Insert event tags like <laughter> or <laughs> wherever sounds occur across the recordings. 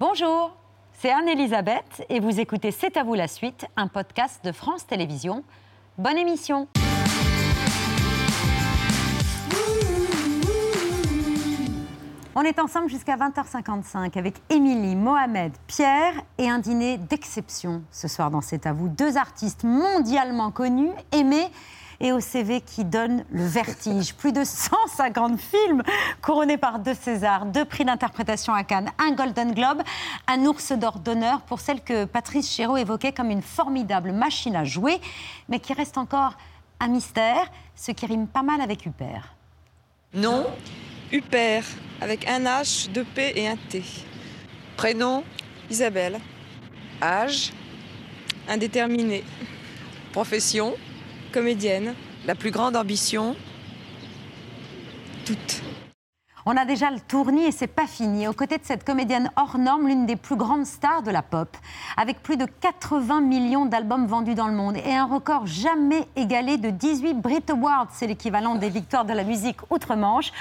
Bonjour, c'est Anne-Elisabeth et vous écoutez C'est à vous la suite, un podcast de France Télévisions. Bonne émission On est ensemble jusqu'à 20h55 avec Émilie, Mohamed, Pierre et un dîner d'exception ce soir dans C'est à vous. Deux artistes mondialement connus, aimés et au CV qui donne le vertige. Plus de 150 films couronnés par deux Césars, deux prix d'interprétation à Cannes, un Golden Globe, un ours d'or d'honneur pour celle que Patrice Chéreau évoquait comme une formidable machine à jouer, mais qui reste encore un mystère, ce qui rime pas mal avec Huppert. Nom Huppert, avec un H, deux P et un T. Prénom Isabelle. Âge Indéterminé. Profession Comédienne. La plus grande ambition Toutes. On a déjà le tournis et c'est pas fini. Aux côtés de cette comédienne hors norme, l'une des plus grandes stars de la pop, avec plus de 80 millions d'albums vendus dans le monde et un record jamais égalé de 18 Brit Awards, c'est l'équivalent des victoires de la musique outre-Manche,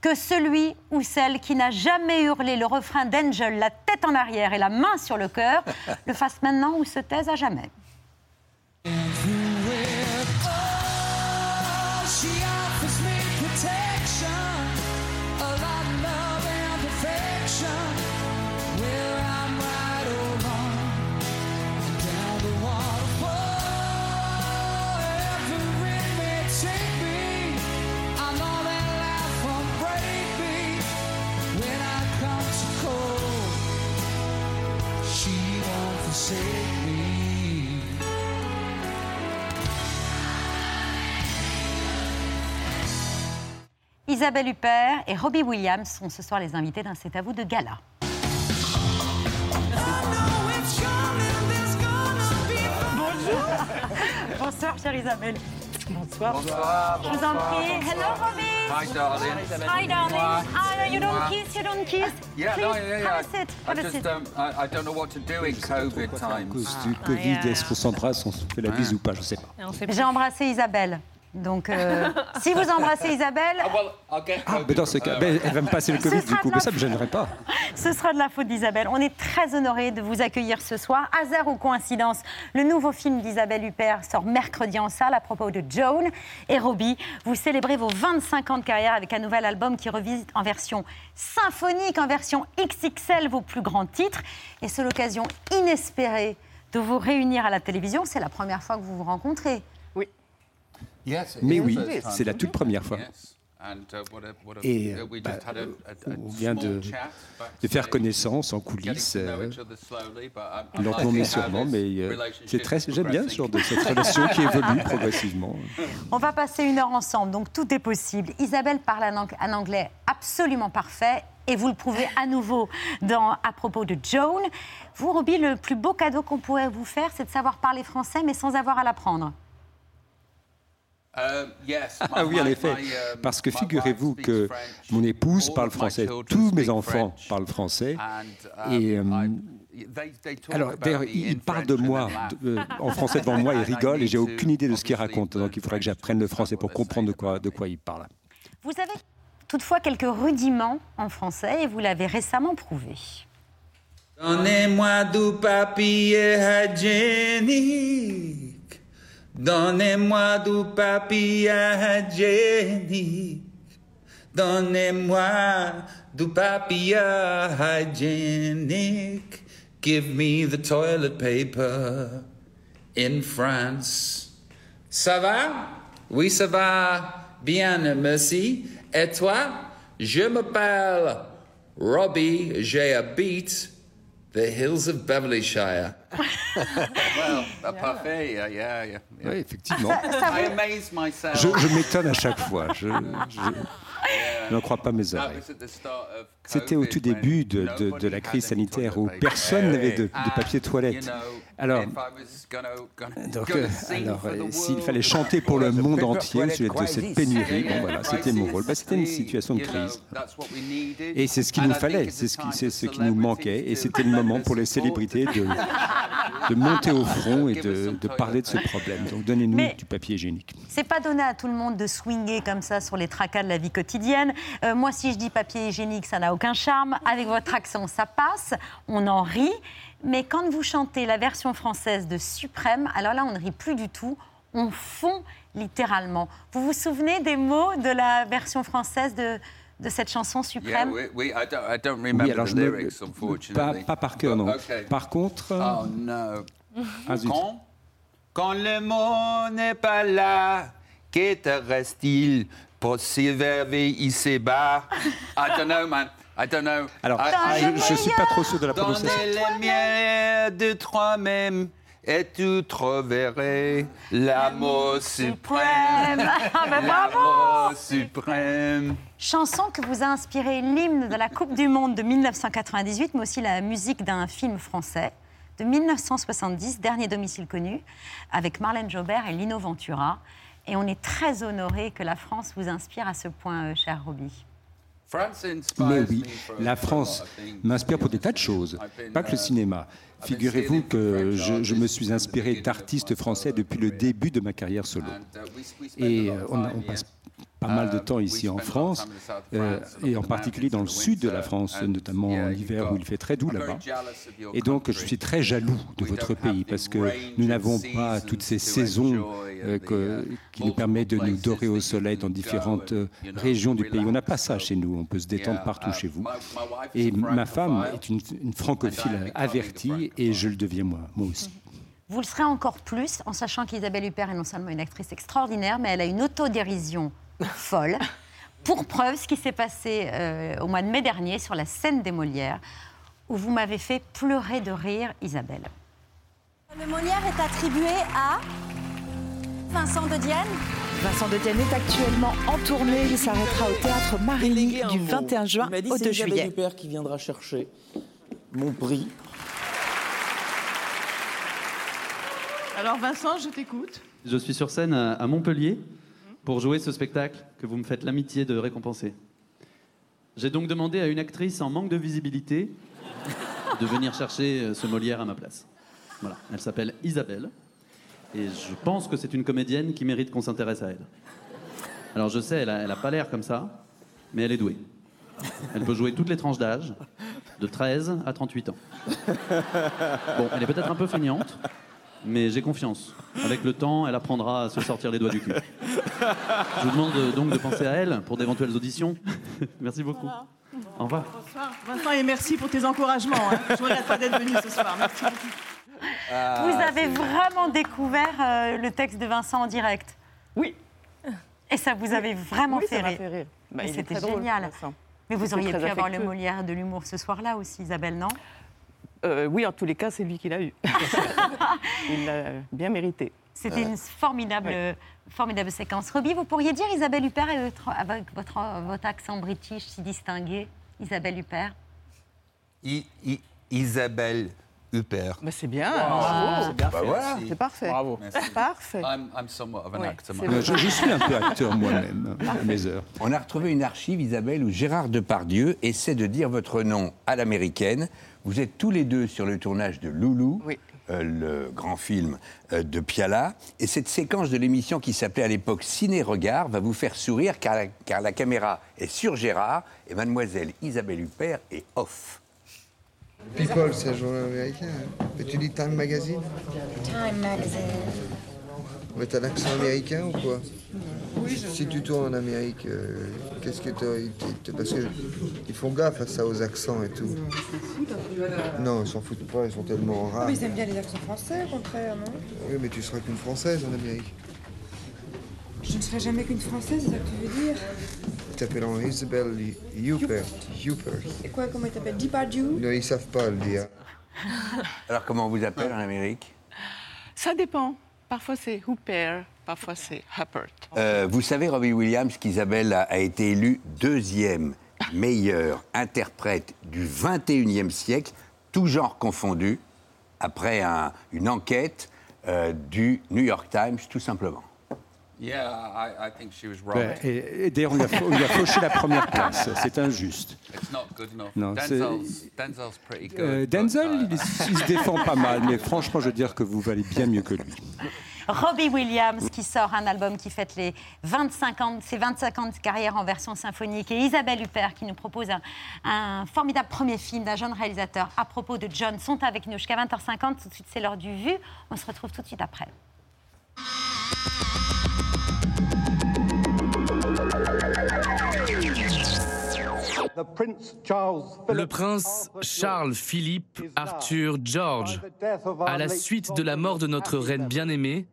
que celui ou celle qui n'a jamais hurlé le refrain d'Angel, la tête en arrière et la main sur le cœur, le fasse maintenant ou se taise à jamais. Forsake me. Isabelle Huppert et Robbie Williams sont ce soir les invités d'un C'est à vous de gala. Bonsoir, chère Isabelle. Bonsoir. Je vous en prie. Hello, Robbie. Hi, darling. Hi, darling. Ah, you don't kiss, you don't kiss. Yeah, Please, no, yeah, yeah. have a. I seat. um, I, I don't know what to do in COVID À times. cause du Covid, yeah. est-ce qu'on s'embrasse, on se fait la bise ou pas Je sais pas. J'ai embrassé Isabelle. Donc, euh, <laughs> si vous embrassez Isabelle, Ah, mais dans ce cas, ben, elle va me passer le Covid du sera coup, de mais la ça me gênerait pas. <laughs> ce sera de la faute d'Isabelle. On est très honorés de vous accueillir ce soir. Hasard ou coïncidence, le nouveau film d'Isabelle Huppert sort mercredi en salle à propos de Joan et Robbie. Vous célébrez vos 25 ans de carrière avec un nouvel album qui revisite en version symphonique, en version XXL vos plus grands titres. Et c'est l'occasion inespérée de vous réunir à la télévision. C'est la première fois que vous vous rencontrez. Mais is oui, c'est la toute première fois. Yes. And, uh, what a- what a- Et, we bah, just had a- a- a on vient de, faire connaissance en coulisses, euh, lentement mais sûrement, mais euh, relationship c'est très, j'aime bien progressing. sur de cette relation qui <laughs> évolue progressivement. On va passer une heure ensemble, donc tout est possible. Isabelle parle un, ang- un anglais absolument parfait. Et vous le prouvez à nouveau dans, à propos de Joan. Vous, Robbie, le plus beau cadeau qu'on pourrait vous faire, c'est de savoir parler français, mais sans avoir à l'apprendre. Um, yes, Ah my- oui, en my- effet, um, parce que figurez-vous que mon épouse parle français, tous mes enfants parlent français. and, um, Et, euh, Alors, about d'ailleurs, me il in il parle French de moi de- euh, en français devant <laughs> moi, il And I rigole et j'ai aucune idée de ce qu'il obviously raconte. Donc il faudrait que j'apprenne le français pour comprendre de quoi, de quoi me. il parle. Vous avez toutefois quelques rudiments en français et vous l'avez récemment prouvé. Donnez-moi du papier hygiénique. Donnez-moi du papier hygiénique. Donnez-moi du papier hygiénique. Give me the toilet paper in France. Ça va? Oui, ça va bien, merci. Et toi? Je m'appelle Robbie, j'habite the hills of Beverlyshire. Well, <laughs> a parfait, yeah, yeah, yeah. yeah. Oui, effectivement. I amaze myself. Je, je m'étonne à chaque fois. Je, je- <laughs> je n'en crois pas mes oreilles. C'était au tout début de, de- de nobody la crise sanitaire où personne n'avait de, de papier toilette. Alors, if I was gonna- gonna- donc, euh, alors, euh, s'il fallait chanter pour le monde entier au sujet de cette pénurie, bon voilà, c'était mon rôle. Bah, c'était une situation de crise. Et c'est ce qu'il nous fallait, c'est ce qui, c'est ce qui nous manquait, et c'était le moment pour les célébrités de, de monter au front et de, de parler de ce problème. Donc donnez-nous du papier hygiénique. C'est pas donné à tout le monde de swinger comme ça sur les tracas de la vie quotidienne. Euh, moi, si je dis papier hygiénique, ça n'a aucun charme. Avec votre accent, ça passe. On en rit. Mais quand vous chantez la version française de Suprême, alors là, on ne rit plus du tout. On fond littéralement. Vous vous souvenez des mots de la version française de, de cette chanson Yeah, Suprême we, we, I, don't, I don't remember Oui, alors the je me- lyrics, pas, unfortunately. pas par cœur, non. Okay. Par contre, Oh no. <laughs> ah. Quand, quand le mot n'est pas là, que te reste-t-il? Pour s'éverver ici-bas? <laughs> I don't know, man. I don't know. alors I- I- je ne suis pas trop sûr de la prononciation. Donnez les miens de toi-même et tu trouverais l'amour suprême. Bravo L'amour suprême. Chanson que vous a inspiré l'hymne de la Coupe du Monde de 1998, mais aussi la musique d'un film français de 1970, Dernier domicile connu, avec Marlène Jobert et Lino Ventura. Et on est très honoré que la France vous inspire à ce point, euh, cher Roby. Mais oui, la France m'inspire pour des tas de choses, pas que le cinéma. Figurez-vous que je, je me suis inspiré d'artistes français depuis le début de ma carrière solo. Uh, Et on, passe pas mal de temps ici en France, euh, et en particulier dans le sud de la France, notamment en hiver où il fait très doux là-bas. Et donc, je suis très jaloux de votre pays parce que nous n'avons pas toutes ces saisons euh, que- qui nous permettent de nous dorer au soleil dans différentes euh, régions du pays. On n'a pas ça chez nous. On peut se détendre partout chez vous. Et ma femme est une, une francophile avertie et je le deviens moi, moi aussi. Vous le serez encore plus en sachant qu'Isabelle Huppert est non seulement une actrice extraordinaire, mais elle a une autodérision <laughs> folle. Pour preuve, ce qui s'est passé euh, au mois de mai dernier sur la scène des Molières, où vous m'avez fait pleurer de rire, Isabelle. Le Molière est attribué à Vincent de Dienne. Vincent de Dienne est actuellement en tournée. Il s'arrêtera au théâtre Marigny du mot. 21 juin dit, au c'est 2 Isabelle juillet. Huppert qui viendra chercher mon prix. Alors Vincent, je t'écoute. Je suis sur scène à à Montpellier pour jouer ce spectacle que vous me faites l'amitié de récompenser. J'ai donc demandé à une actrice en manque de visibilité de venir chercher euh, ce Molière à ma place. Voilà, elle s'appelle Isabelle et je pense que c'est une comédienne qui mérite qu'on s'intéresse à elle. Alors je sais, elle a, pas l'air comme ça, mais elle est douée. Elle peut jouer toutes les tranches d'âge, de 13 à 38 ans. Bon, elle est peut-être un peu feignante, mais j'ai confiance. Avec le temps, elle apprendra à se sortir les doigts du cul. Je vous demande euh, donc de penser à elle pour d'éventuelles auditions. <laughs> Merci beaucoup. Au revoir. Bonsoir Vincent et merci pour tes encouragements. hein. Je regrette pas d'être venu ce soir. Merci beaucoup. vous avez vraiment découvert euh, le texte de Vincent en direct? Oui. Et ça vous avait vraiment Oui, fait ça rire. fait rire. Bah, C'était drôle, génial. Mais vous auriez pu avoir le. Molière de l'humour ce soir-là aussi, Isabelle, non? Euh, oui, en tous les cas, c'est lui qui l'a eu. <laughs> il l'a bien mérité. C'était une formidable, formidable séquence. Roby, vous pourriez dire Isabelle Huppert avec votre, votre, accent british si distingué Isabelle Huppert? I- I- Isabelle Huppert. Mais c'est bien. Wow. bravo. C'est bien Bah fait, voilà. C'est parfait. Bravo. Merci. Parfait. I'm, I'm somewhat of an Ouais, actor. c'est myself. Je, je suis un peu acteur <laughs> moi-même à mes heures. On a retrouvé une archive, Isabelle, où Gérard Depardieu essaie de dire votre nom à l'américaine. Vous êtes tous les deux sur le tournage de Loulou, euh, le grand film euh, de Piala. Et cette séquence de l'émission qui s'appelait à l'époque Ciné-Regard va vous faire sourire car la, car la caméra est sur Gérard et mademoiselle Isabelle Huppert est off. People, c'est un journal américain. hein. Mais tu lis Time Magazine Time Magazine. Mais t'as l'accent américain ou quoi? Si tu tournes en Amérique, euh, qu'est-ce que t'as Parce qu'ils font gaffe à ça, aux accents et tout. Non, ils s'en foutent pas, ils sont tellement rares. Mais ils aiment bien les accents français, au contraire, non? Oui, mais tu seras qu'une Française en Amérique. Je ne serai jamais qu'une française, c'est ça que tu veux dire? Ils t'appelleront Isabelle Huppert. Huppert. Et quoi, comment ils t'appellent? Depardieu? Non, ils savent pas le dire. Alors comment on vous appelle en Amérique? Ça dépend. Parfois c'est Hooper, parfois c'est Huppert. Euh, Vous savez, Robbie Williams, qu'Isabelle a, a été élue deuxième meilleure interprète du 21e siècle, tout genre confondu, après un- une enquête euh, du New York Times, tout simplement. Et, et d'ailleurs, on lui a, fa- on lui a fauché la première place. <laughs> C'est injuste. It's not good enough. Non, Denzel's, Denzel's pretty good. Euh, but, Denzel, uh, il, se défend pas mal, mais franchement, je veux dire que vous valez bien mieux que lui. Robbie Williams qui sort un album qui fête les 25 ans, ses 25 ans de carrière en version symphonique et Isabelle Huppert qui nous propose un, un formidable premier film d'un jeune réalisateur à propos de John sont avec nous jusqu'à 20h50. Tout de suite, c'est l'heure du vu. On se retrouve tout de suite après. Le prince Charles Philippe Arthur George, à la suite de la mort de notre reine bien-aimée,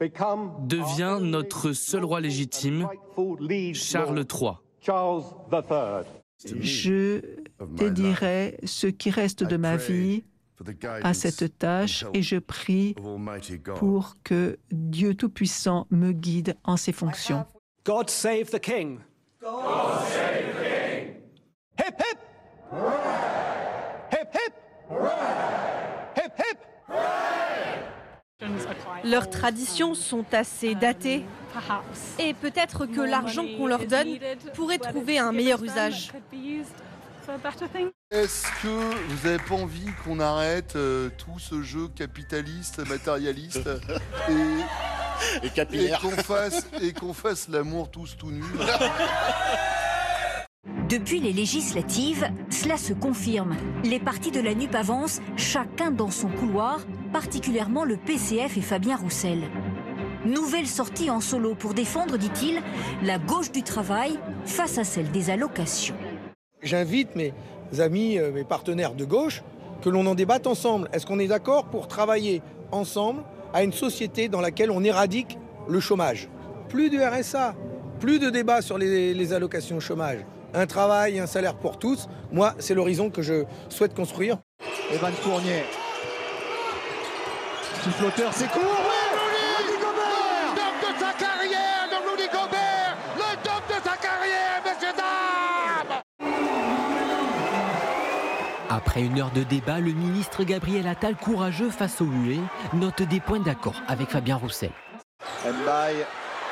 devient notre seul roi légitime, Charles III. Je dédierai ce qui reste de ma vie à cette tâche et je prie pour que Dieu Tout-Puissant me guide en ses fonctions. God save the king. Hip hip. Hip hip. Hip hip. Leurs traditions sont assez datées et peut-être que l'argent qu'on leur donne pourrait trouver un meilleur usage. Est-ce que vous n'avez pas envie qu'on arrête euh, tout ce jeu capitaliste, matérialiste <laughs> et, Et capillaire. et qu'on fasse, et qu'on fasse l'amour tous tout nus <laughs> Depuis les législatives, cela se confirme. Les partis de la NUP avancent, chacun dans son couloir, particulièrement le PCF et Fabien Roussel. Nouvelle sortie en solo pour défendre, dit-il, la gauche du travail face à celle des allocations. J'invite mes amis, euh, mes partenaires de gauche, que l'on en débatte ensemble. Est-ce qu'on est d'accord pour travailler ensemble à une société dans laquelle on éradique le chômage? Plus de RSA, plus de débat sur les, les allocations chômage. Un travail, un salaire pour tous. Moi, c'est l'horizon que je souhaite construire. Evan Fournier. Petit flotteur, c'est court. Après une heure de débat, le ministre Gabriel Attal, courageux face au huée, note des points d'accord avec Fabien Roussel. Mbaye.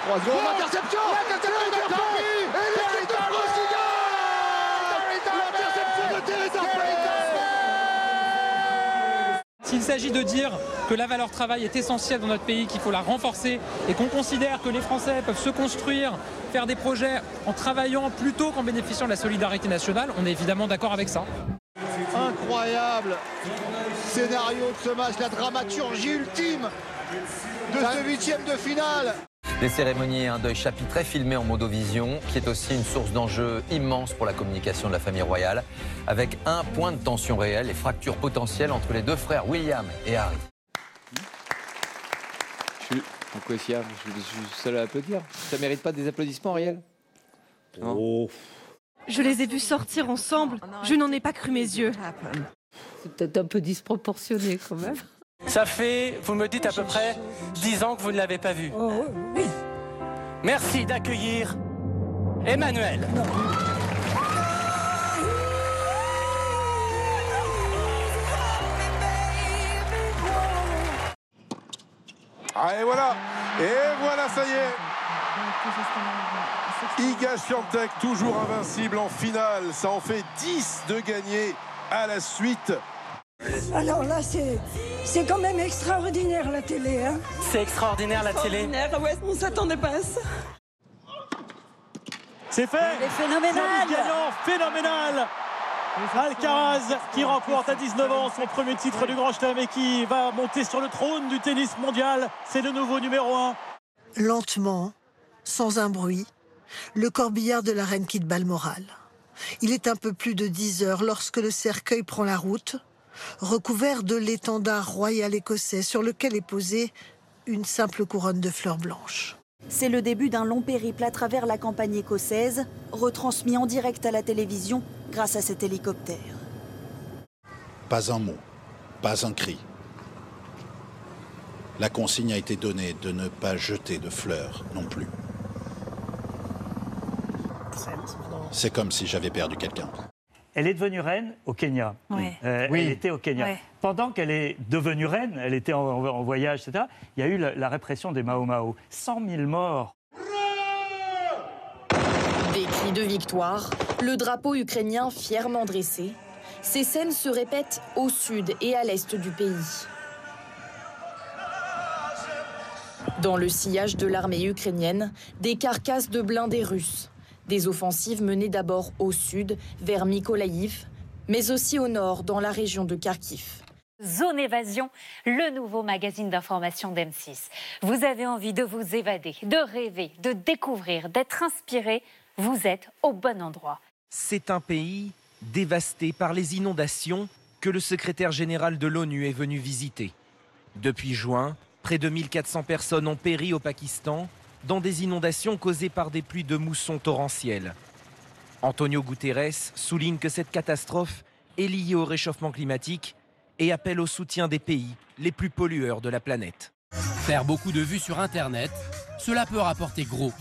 3 secondes, l'interception L'interception de Paris Et l'équipe de France qui gagne L'interception de Teresa S'il s'agit de dire que la valeur travail est essentielle dans notre pays, qu'il faut la renforcer et qu'on considère que les Français peuvent se construire, faire des projets en travaillant plutôt qu'en bénéficiant de la solidarité nationale, on est évidemment d'accord avec ça. Incroyable scénario de ce match, la dramaturgie ultime de ce huitième de finale Les cérémonies et un deuil chapitré filmé en modovision, qui est aussi une source d'enjeux immense pour la communication de la famille royale, avec un point de tension réel et fractures potentielles entre les deux frères William et Harry. Je suis... Je, suis seul à applaudir. Ça mérite pas des applaudissements réels Oh. Je les ai vus sortir ensemble, je n'en ai pas cru mes yeux. C'est peut-être un peu disproportionné quand même. Ça fait, vous me dites à peu près, 10 ans que vous ne l'avez pas vu. Merci d'accueillir Emmanuel. Ah, et voilà Et voilà, ça y est Iga Swiatek, toujours invincible en finale. Ça en fait 10 de gagner à la suite. Alors là, c'est c'est quand même extraordinaire la télé. Hein C'est extraordinaire la télé. Extraordinaire, ouais, on s'attendait pas à ça. C'est fait Il est phénoménal. Gagnant phénoménal Alcaraz qui remporte à 19 ans son premier titre du Grand Chelem et qui va monter sur le trône du tennis mondial. C'est le nouveau numéro 1. Lentement, sans un bruit, le corbillard de la reine quitte Balmoral. Il est un peu plus de 10 heures lorsque le cercueil prend la route, recouvert de l'étendard royal écossais sur lequel est posée une simple couronne de fleurs blanches. C'est le début d'un long périple à travers la campagne écossaise, retransmis en direct à la télévision grâce à cet hélicoptère. Pas un mot, pas un cri. La consigne a été donnée de ne pas jeter de fleurs non plus. C'est comme si j'avais perdu quelqu'un. elle est devenue reine au Kenya. Euh, elle était au Kenya. Pendant qu'elle est devenue reine, elle était en, voyage, etc., il y a eu la, répression des Mao Mao. 100 000 morts. Des cris de victoire, le drapeau ukrainien fièrement dressé. Ces scènes se répètent au sud et à l'est du pays. Dans le sillage de l'armée ukrainienne, des carcasses de blindés russes. Des offensives menées d'abord au sud, vers Mykolaïv, mais aussi au nord, dans la région de Kharkiv. Zone Évasion, le nouveau magazine d'information d'M6. Vous avez envie de vous évader, de rêver, de découvrir, d'être inspiré. Vous êtes au bon endroit. C'est un pays dévasté par les inondations que le secrétaire général de l'ONU est venu visiter. Depuis juin, près de 1400 personnes ont péri au Pakistan dans des inondations causées par des pluies de mousson torrentielles. Antonio Guterres souligne que cette catastrophe est liée au réchauffement climatique et appelle au soutien des pays les plus pollueurs de la planète. Faire beaucoup de vues sur Internet, cela peut rapporter gros.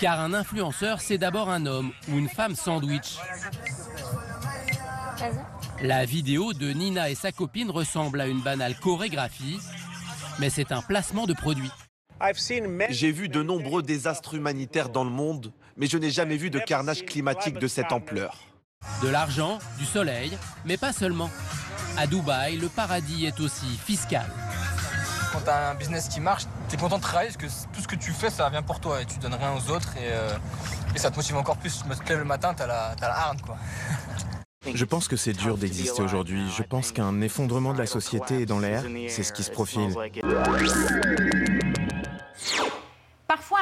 Car un influenceur, c'est d'abord un homme ou une femme sandwich. La vidéo de Nina et sa copine ressemble à une banale chorégraphie, mais c'est un placement de produit. J'ai vu de nombreux désastres humanitaires dans le monde, mais je n'ai jamais vu de carnage climatique de cette ampleur. De l'argent, du soleil, mais pas seulement. À Dubaï, le paradis est aussi fiscal. Quand tu as un business qui marche, tu es content de travailler parce que tout ce que tu fais, ça vient pour toi et tu donnes rien aux autres et, euh, ça te motive encore plus. Tu te lèves le matin, tu as la, as la harne quoi. Je pense que c'est dur d'exister aujourd'hui. Je pense qu'un effondrement de la société est dans l'air. C'est ce qui se profile.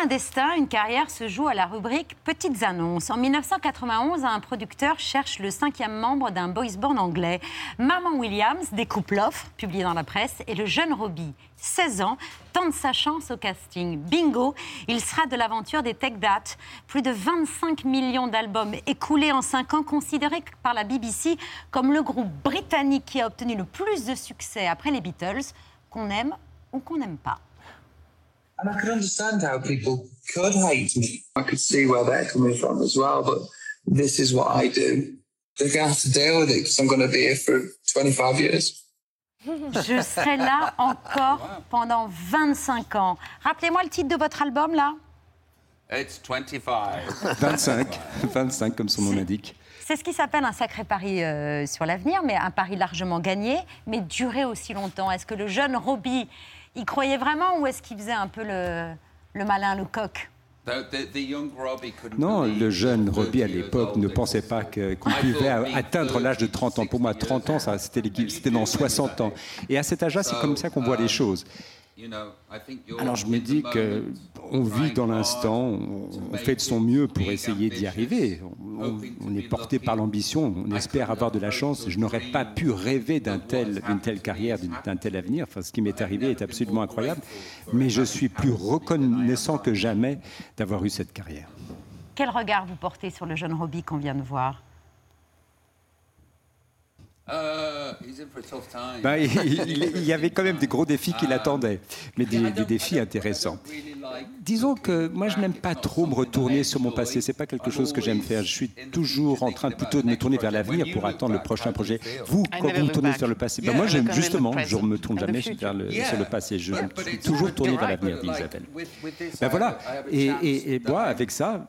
Un destin, une carrière se joue à la rubrique Petites annonces. En 1991, un producteur cherche le cinquième membre d'un boys band anglais. Maman Williams découpe l'offre, publiée dans la presse, et le jeune Robbie, 16 ans, tente sa chance au casting. Bingo, il sera de l'aventure des Tech Date. Plus de 25 millions d'albums écoulés en 5 ans, considéré par la BBC comme le groupe britannique qui a obtenu le plus de succès après les Beatles, qu'on aime ou qu'on n'aime pas. And I could understand how people could hate me. I could see where they're coming from as well, but this is what I do. They're going to have to deal with it because I'm going to be here for 25 years. Je serai là encore pendant 25 ans. Rappelez-moi le titre de votre album là. It's 25. 25, 25 comme son nom l'indique. C'est ce qui s'appelle un sacré pari euh, sur l'avenir, mais un pari largement gagné, mais durer aussi longtemps. Est-ce que le jeune Robbie il croyait vraiment ou est-ce qu'il faisait un peu le, le malin, le coq? Non, le jeune Robbie à l'époque ne pensait pas qu'on pouvait atteindre l'âge de 30 ans. Pour moi, 30 ans, c'était dans 60 ans. Et à cet âge-là, c'est comme ça qu'on voit les choses. Alors je me dis qu'on vit dans l'instant, on fait de son mieux pour essayer d'y arriver. On, est porté par l'ambition, on espère avoir de la chance. Je n'aurais pas pu rêver d'une telle, telle carrière, d'un tel avenir. Enfin, ce qui m'est arrivé est absolument incroyable. Mais je suis plus reconnaissant que jamais d'avoir eu cette carrière. Quel regard vous portez sur le jeune Robbie qu'on vient de voir? Bah, il, y avait quand même des gros défis qui l'attendaient, mais des, défis intéressants. Disons que moi, je n'aime pas trop me retourner sur mon passé. C'est pas quelque chose que j'aime faire. Je suis toujours en train plutôt de me tourner vers l'avenir pour attendre le prochain projet. Vous, quand vous me tournez vers le passé, ben moi, justement, je ne me tourne jamais vers le, sur le passé. Je suis toujours tourné vers l'avenir, dit Isabelle. Ben voilà. Et, et, moi, avec ça,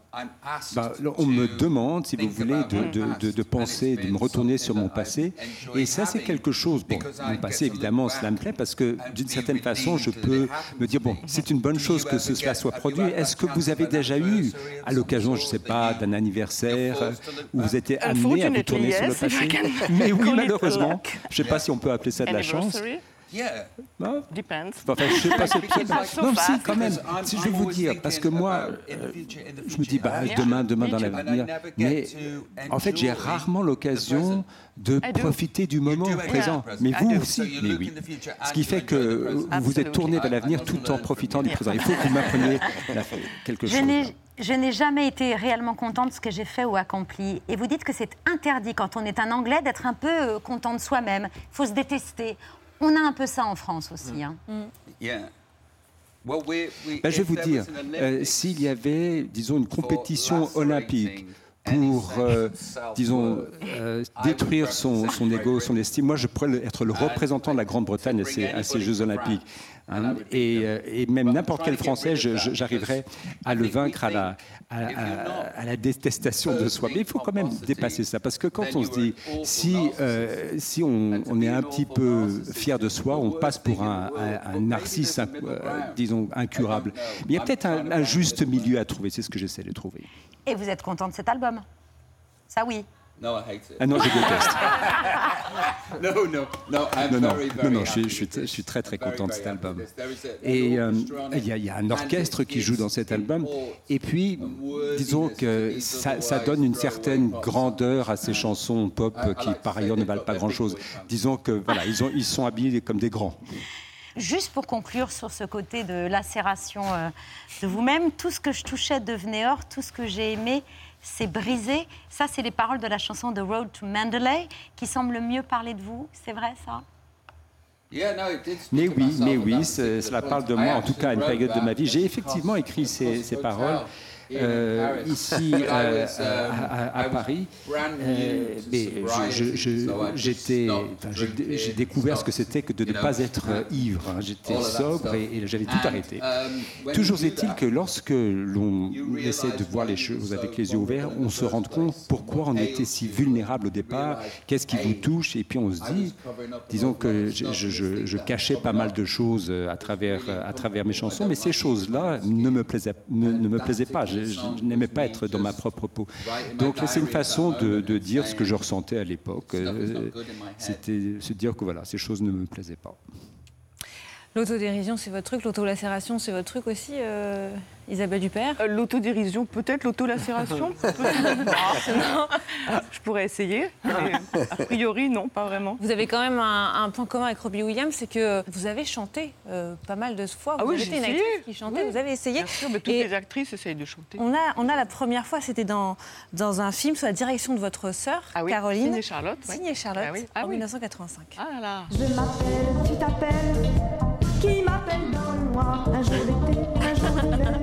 ben, on me demande, si vous voulez, de, de, de penser, de me retourner sur mon passé. Et ça, c'est quelque chose. Bon, mon passé, évidemment, cela me plaît parce que d'une certaine façon, je peux me dire bon, c'est une bonne chose que cela soit produit. Est-ce que vous avez déjà eu, à l'occasion, je ne sais pas, d'un anniversaire, où vous étiez amené à vous tourner sur le passé? Mais oui, malheureusement. Je ne sais pas si on peut appeler ça de la chance. Non? Depends. Enfin, je sais pas, non, si, quand même. Si je vais vous dire, parce que moi, euh, je me dis, bah, demain, demain dans l'avenir. Mais en fait, j'ai rarement l'occasion de profiter du moment présent. Mais vous aussi, mais oui. Ce qui fait que vous êtes tourné vers l'avenir tout en profitant du présent. Il faut que vous <laughs> m'appreniez quelque chose. Je n'ai jamais été réellement contente de ce que j'ai fait ou accompli. Et vous dites que c'est interdit quand on est un Anglais d'être un peu euh, content de soi-même. Il faut se détester. On a un peu ça en France aussi. Hein. Ben, je vais vous dire, euh, s'il y avait, disons, une compétition olympique pour, euh, disons, euh, détruire son, son ego, son estime. Moi, je pourrais être le représentant de la Grande-Bretagne à ces, Jeux Olympiques. Hein. Euh, et, même n'importe quel Français, j'arriverais à le vaincre à la, à, la détestation de soi. Mais il faut quand même dépasser ça, parce que quand on se dit, si, si on, est un petit peu fier de soi, on passe pour un, narcisse, disons, incurable. Mais il y a peut-être un, un juste milieu à trouver, c'est ce que j'essaie de trouver. Et vous êtes content de cet album? Ça oui. Non, Ah non, je déteste. <laughs> non, non, non, non, non, je, suis, je, suis, très très content de cet album. Et euh, il y, a un orchestre qui joue dans cet album. Et puis, disons que ça, ça donne une certaine grandeur à ces chansons pop qui, par ailleurs, ne valent pas grand-chose. Disons que voilà, ils, ont, ils sont habillés comme des grands. Juste pour conclure sur ce côté de lacération euh, de vous-même, tout ce que je touchais devenait or, tout ce que j'ai aimé s'est brisé. Ça, c'est les paroles de la chanson The Road to Mandalay qui semble mieux parler de vous. C'est vrai ça? Mais oui, mais oui, cela parle de moi, en tout cas à une période de ma vie. J'ai effectivement écrit ces, ces paroles euh, ici euh, euh, à, Paris. mais j'étais, j'ai découvert ce que c'était que de ne pas être <laughs> ivre. Hein. J'étais sobre et, j'avais tout arrêté. Um, Toujours est-il que lorsque l'on essaie de voir les choses avec les yeux ouverts, on se rend compte pourquoi on était si vulnérable au départ, qu'est-ce qui vous touche, et puis on se dit, disons que je, cachais pas mal de choses à travers, à travers mes chansons, mais ces choses-là ne me plaisaient, ne, ne me plaisaient pas je, n'aimais pas être dans ma propre peau. Donc c'est une façon de, dire ce que je ressentais à l'époque. Euh, c'était se dire que voilà, ces choses ne me plaisaient pas. L'autodérision, c'est votre truc. L'autolacération, c'est votre truc aussi, euh, Isabelle Dupère euh, L'autodérision, peut-être. L'autolacération <laughs> Non, je pourrais essayer. Mais a priori, non, pas vraiment. Vous avez quand même un, point commun avec Robbie Williams, c'est que vous avez chanté euh, pas mal de fois. Ah vous oui, avez été une actrice qui chantait, vous avez essayé. Bien sûr, mais toutes les actrices essayent de chanter. On a, on a la première fois, c'était dans, dans un film sous la direction de votre sœur, ah oui, Caroline. Signé Charlotte. Signé Charlotte, ah oui. ah en 1985. Ah là là. Je m'appelle, tu t'appelles qui m'appelle dans le noir. Un jour d'été, un jour d'hiver,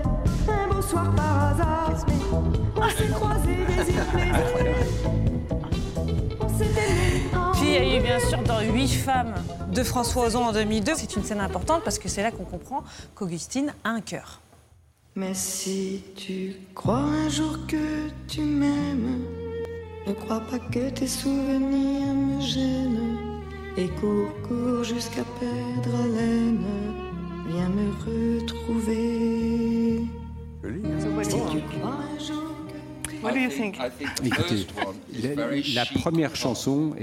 un beau soir par hasard. On s'est croisés des îles Puis il y a eu bien sûr dans Huit femmes de François Ozon en 2002. C'est une scène importante parce que c'est là qu'on comprend qu'Augustine a un cœur. Mais si tu crois un jour que tu m'aimes, ne crois pas que tes souvenirs me gênent. Et cours, cours jusqu'à perdre haleine, viens me retrouver. Si tu crois un jour What do you think? Écoutez, la, première chanson,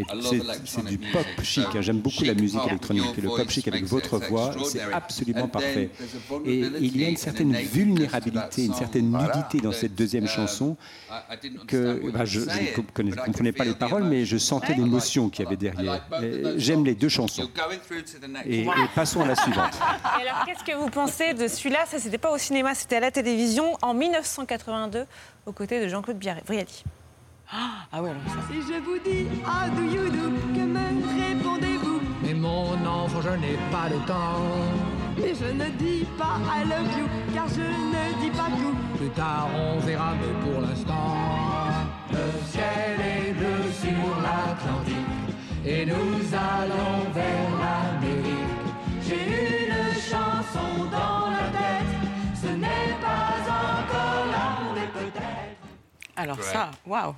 c'est du pop chic. Hein. J'aime beaucoup la musique électronique. Et le pop chic avec votre voix, c'est absolument parfait. Et il y a une certaine vulnérabilité, une certaine nudité dans cette deuxième chanson que bah, je, ne comprenais pas les paroles, mais je sentais l'émotion qu'il y avait derrière. J'aime les deux chansons. Et, passons à la suivante. <laughs> Et alors, qu'est-ce que vous pensez de celui-là? Ça, c'était pas au cinéma, c'était à la télévision en 1982 aux côtés de Jean-Claude Brialy. Ah oui, alors ça. Si je vous dis do you do, que me répondez-vous? Mais mon enfant, je n'ai pas le temps. Mais je ne dis pas I love you, car je ne dis pas tout. Plus tard, on verra, mais pour l'instant. Le ciel est bleu sur l'Atlantique, et nous allons vers Alors ça, waouh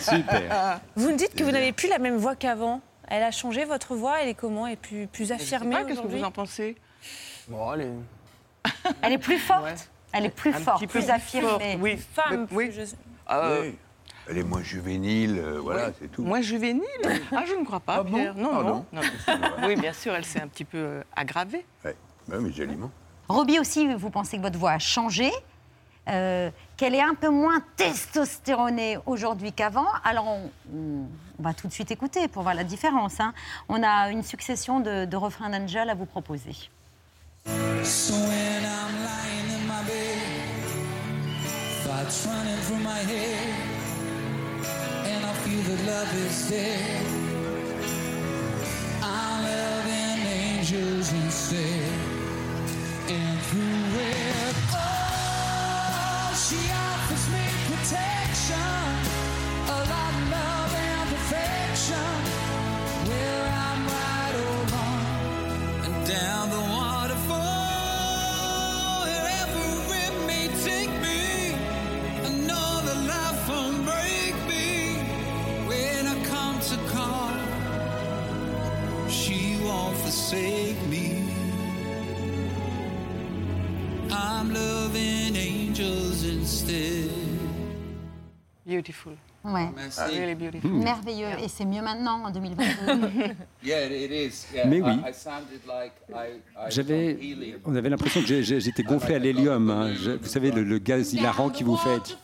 Super <laughs> Vous me dites que vous n'avez plus la même voix qu'avant. Elle a changé votre voix Elle est comment? Elle est plus, plus affirmée Qu'est-ce que vous en pensez? Bon, elle, est... elle est plus forte Elle est plus forte, plus affirmée. Oui, femme. Oui. Ah, oui. Elle est moins juvénile, euh, voilà, c'est tout. Moins juvénile? Ah, je ne crois pas, ah Pierre. non, ah <laughs> non. non. oui, bien sûr, elle s'est un petit peu euh, aggravée. Oui, mais joliment. Robbie aussi, vous pensez que votre voix a changé? Euh, qu'elle est un peu moins testostéronée aujourd'hui qu'avant. Alors, on, va tout de suite écouter pour voir la différence. Hein. On a une succession de, refrains d'Angel à vous proposer. So when I'm lying in my bed, thoughts running through my head, and I feel that love is. I'm loving angels and through forsake me. I'm loving angels instead. Beautiful. Ouais. Merci. Really beautiful. Hmm. Merveilleux. Et c'est mieux maintenant, en 2022. <laughs> Yeah, it is. Yeah, Mais oui. I, I sounded like I, I J'avais, on avait l'impression que j'étais gonflé à l'hélium. hein. Vous savez, le, le gaz hilarant qui vous fait.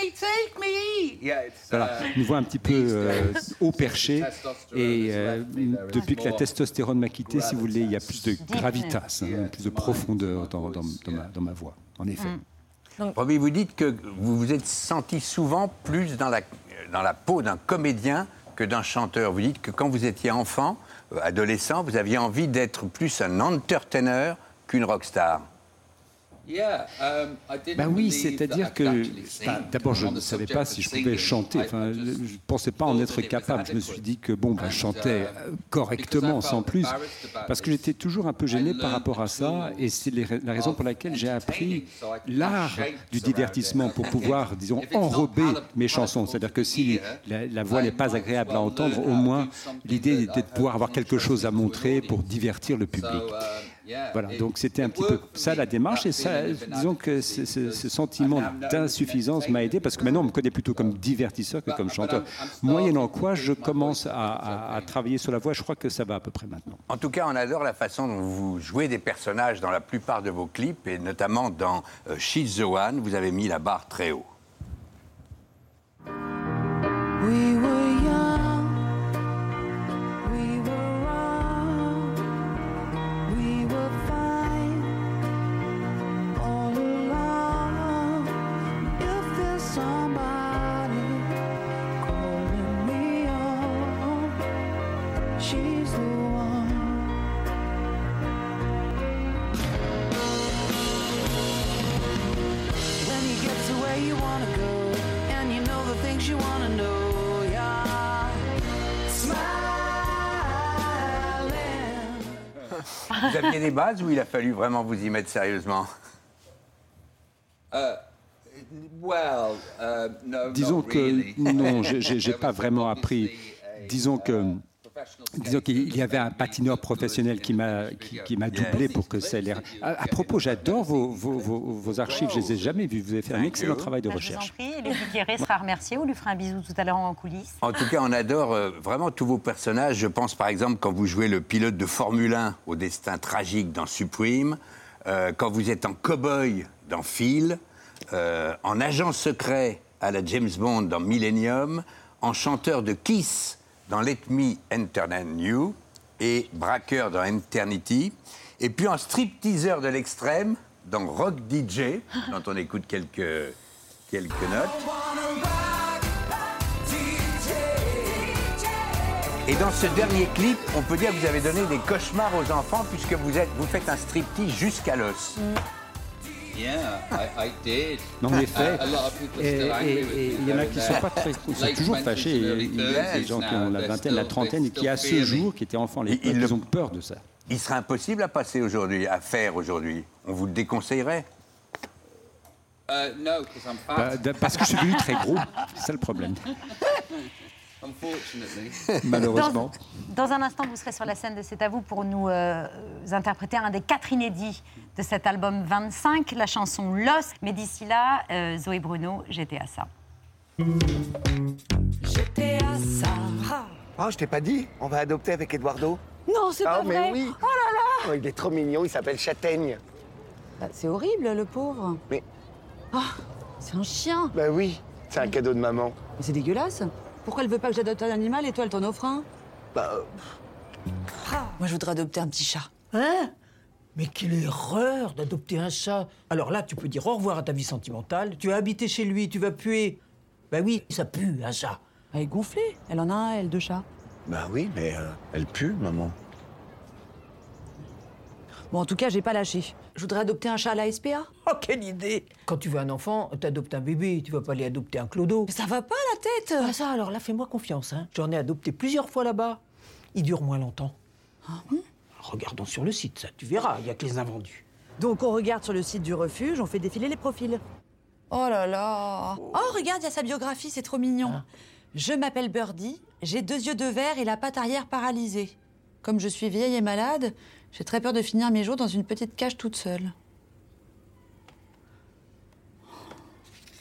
Take me. Yeah, it's, Voilà, uh, une voix un petit peu euh, <laughs> haut perché. Et euh, depuis que la testostérone m'a quitté, si vous voulez, il y a plus de gravitas, hein, plus de profondeur dans, dans- dans ma, dans ma voix, en effet. Robbie, vous dites que vous vous êtes senti souvent plus dans la, dans la peau d'un comédien que d'un chanteur. Vous dites que quand vous étiez enfant, euh, adolescent, vous aviez envie d'être plus un entertainer qu'une rockstar. yeah, um, I didn't Ben oui, c'est-à-dire que enfin, d'abord je ne savais pas si je pouvais chanter. Enfin, je ne pensais pas en être capable. Je me suis dit que bon, ben, je chantais euh, correctement, sans plus, parce que j'étais toujours un peu gêné par rapport à ça, et c'est la raison pour laquelle j'ai appris l'art du divertissement pour pouvoir, disons, enrober mes chansons. C'est-à-dire que si la, la voix n'est pas agréable à entendre, au moins l'idée était de pouvoir avoir quelque chose à montrer pour divertir le public. Voilà, donc c'était un petit peu ça la démarche et ça, disons que ce, ce- ce sentiment d'insuffisance m'a aidé parce que maintenant on me connaît plutôt comme divertisseur que comme chanteur. Moyennant quoi, je commence à, à- à travailler sur la voix. Je crois que ça va à peu près maintenant. En tout cas, on adore la façon dont vous jouez des personnages dans la plupart de vos clips, et notamment dans euh, She's the One, vous avez mis la barre très haut. You wanna go, and you know the things you wanna know, yeah. Smiling. Vous aviez des bases ou il a fallu vraiment vous y mettre sérieusement? Uh, well, uh, no, Disons que really. non, j'ai <laughs> pas vraiment appris. Disons que Disons qu'il y avait un patineur professionnel qui m'a qui, qui m'a doublé pour que ça ait l'air. À, à propos, j'adore vos, vos, vos- vos archives, je les ai jamais vues. Vous avez fait un excellent travail de Bah, Je vous en recherche. prie, sera remercié. On lui fera un bisou tout à l'heure en coulisses. En tout cas, on adore euh, vraiment tous vos personnages. Je pense par exemple quand vous jouez le pilote de Formule 1 au destin tragique dans Supreme, euh, quand vous êtes en cow-boy dans Phil, euh, en agent secret à la James Bond dans Millennium, en chanteur de Kiss dans Let Me Entertain You et braqueur dans Eternity, et puis en strip-teaser de l'extrême dans Rock DJ, <laughs> dont on écoute quelques, quelques notes. Et dans ce dernier clip, on peut dire que vous avez donné des cauchemars aux enfants puisque vous, êtes, vous faites un striptease jusqu'à l'os. Yeah, I, I did. Me il y en a qui sont pas très, ils sont toujours 20s fâchés. Il y a des 30s gens qui ont la vingtaine, la trentaine et qui, à ce jour, qui étaient enfants, les Ils ont peur de ça. Il serait impossible à passer aujourd'hui, à faire aujourd'hui. On vous le déconseillerait? Uh, no, because I'm fat. Bah, parce que je suis devenu très gros, c'est ça le problème. <laughs> Unfortunately. <laughs> Malheureusement. Dans, dans un instant, vous serez sur la scène de C'est à vous pour nous euh, interpréter un des quatre inédits de cet album 25, la chanson Lost. Mais d'ici là, euh, Zoé Bruno, j'étais à ça. J'étais à ça. Oh, je t'ai pas dit, on va adopter avec Eduardo. Non, c'est pas Ah, mais vrai. oui. Oh là là. Oh, il est trop mignon, il s'appelle Châtaigne. Bah, c'est horrible, le pauvre. Mais. Ah, c'est un chien. Bah oui, c'est un cadeau de maman. Mais c'est dégueulasse. Pourquoi elle veut pas que j'adopte un animal et toi, elle t'en offre un Bah. Moi, je voudrais adopter un petit chat. Hein Mais quelle erreur d'adopter un chat Alors là, tu peux dire au revoir à ta vie sentimentale, tu vas habiter chez lui, tu vas puer. Bah oui, ça pue, un chat. Elle est gonflée. Elle en a un, elle, deux chats. Bah oui, mais euh, elle pue, maman. Bon, en tout cas, j'ai pas lâché. Je voudrais adopter un chat à la SPA. Oh, quelle idée Quand tu veux un enfant, t'adoptes un bébé, tu vas pas aller adopter un clodo. Mais ça va pas, la tête Ah ça, alors là, fais-moi confiance. Hein. J'en ai adopté plusieurs fois là-bas. Ils durent moins longtemps. Regardons sur le site, ça, tu verras, il y a que les invendus. Donc, on regarde sur le site du refuge, on fait défiler les profils. Oh là là Oh, regarde, il y a sa biographie, c'est trop mignon. Je m'appelle Birdie, J'ai deux yeux de verre et la patte arrière paralysée. Comme je suis vieille et malade, j'ai très peur de finir mes jours dans une petite cage toute seule.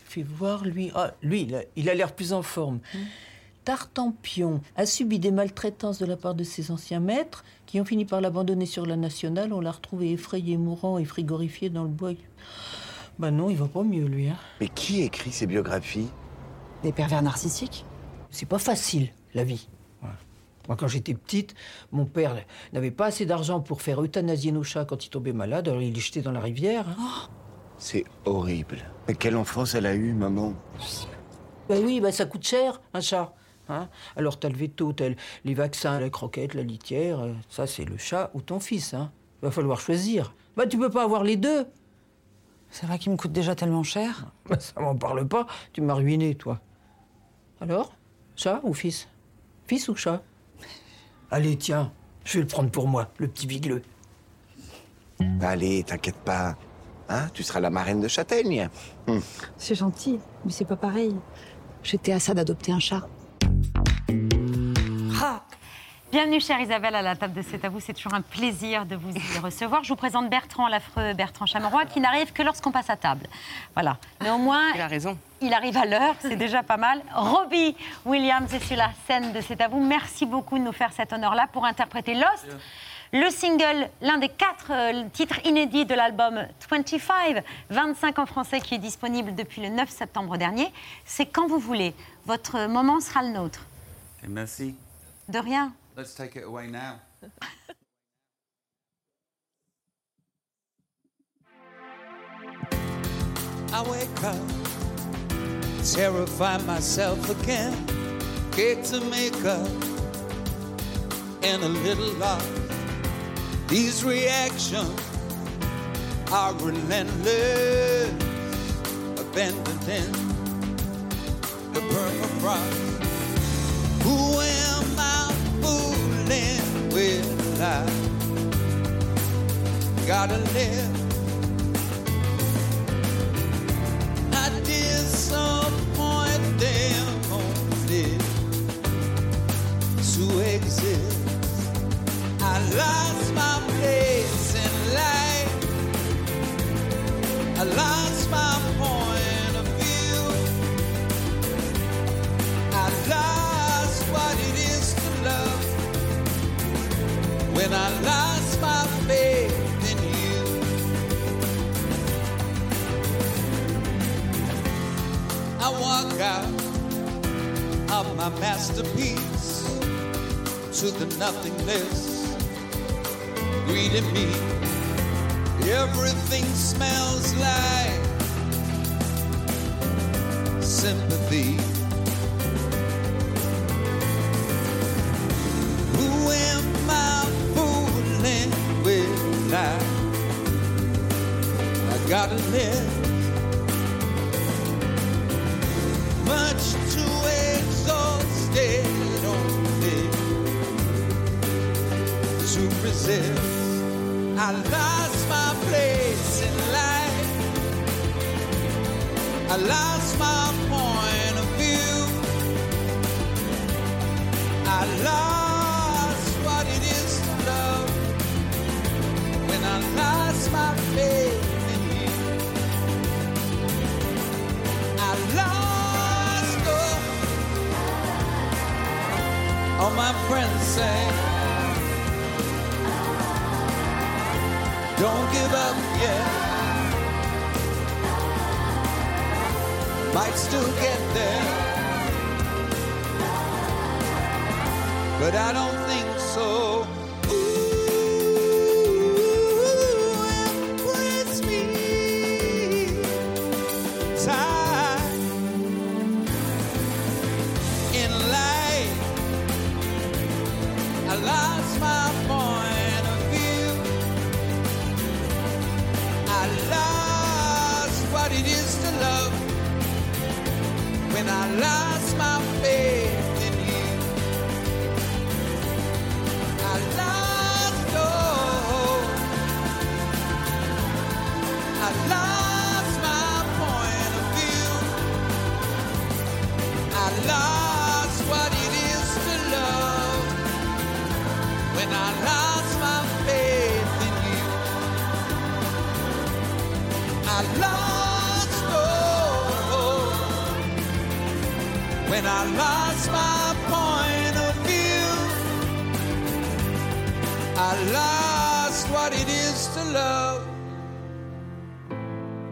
Fais voir, lui. Ah, lui, il a l'air plus en forme. Hmm. Tartampion a subi des maltraitances de la part de ses anciens maîtres qui ont fini par l'abandonner sur la nationale. On l'a retrouvé effrayé, mourant et frigorifié dans le bois. Ben non, il va pas mieux, lui. Hein. Mais qui écrit ces biographies? Des pervers narcissiques? C'est pas facile, la vie. Moi, quand j'étais petite, mon père n'avait pas assez d'argent pour faire euthanasier nos chats quand ils tombaient malades, alors il les jetait dans la rivière. Hein. Oh. C'est horrible. Mais quelle enfance elle a eue, maman? Ben oui, ben ça coûte cher, un chat. Hein Alors t'as le veto, t'as les vaccins, la croquette, la litière. Euh, ça, c'est le chat ou ton fils. Hein. Va falloir choisir. Bah tu peux pas avoir les deux. C'est vrai qu'il me coûte déjà tellement cher. Bah, ça m'en parle pas. Tu m'as ruiné, toi. Alors? Chat ou fils? Fils ou chat? Allez, tiens, je vais le prendre pour moi, le petit bigleux. Allez, t'inquiète pas. Hein, tu seras la marraine de Châtaigne. C'est gentil, mais c'est pas pareil. J'étais à ça d'adopter un chat. Bienvenue, chère Isabelle, à la table de C'est à vous. C'est toujours un plaisir de vous y recevoir. Je vous présente Bertrand, l'affreux Bertrand Chameroy, qui n'arrive que lorsqu'on passe à table. Voilà. Néanmoins. Il a raison. Il arrive à l'heure, c'est déjà pas mal. Robbie Williams est sur la scène de C'est à vous. Merci beaucoup de nous faire cet honneur-là pour interpréter Lost. Le single, l'un des quatre euh, titres inédits de l'album 25, 25 en français, qui est disponible depuis le 9 septembre dernier. C'est quand vous voulez. Votre moment sera le nôtre. merci. De rien. Let's take it away now. <laughs> I wake up, terrify myself again, get to make up, and a little love. These reactions are relentless, abandoned in the permafrost. Who am I life? Gotta live. I disappoint them only to exist. I lost I lost my faith in you. I walk out of my masterpiece to the nothingness greeting me. Everything smells like sympathy. Gotta live. Much too exhausted only to resist. I lost my place in life. I lost my I don't think so. I lost my point of view. I lost what it is to love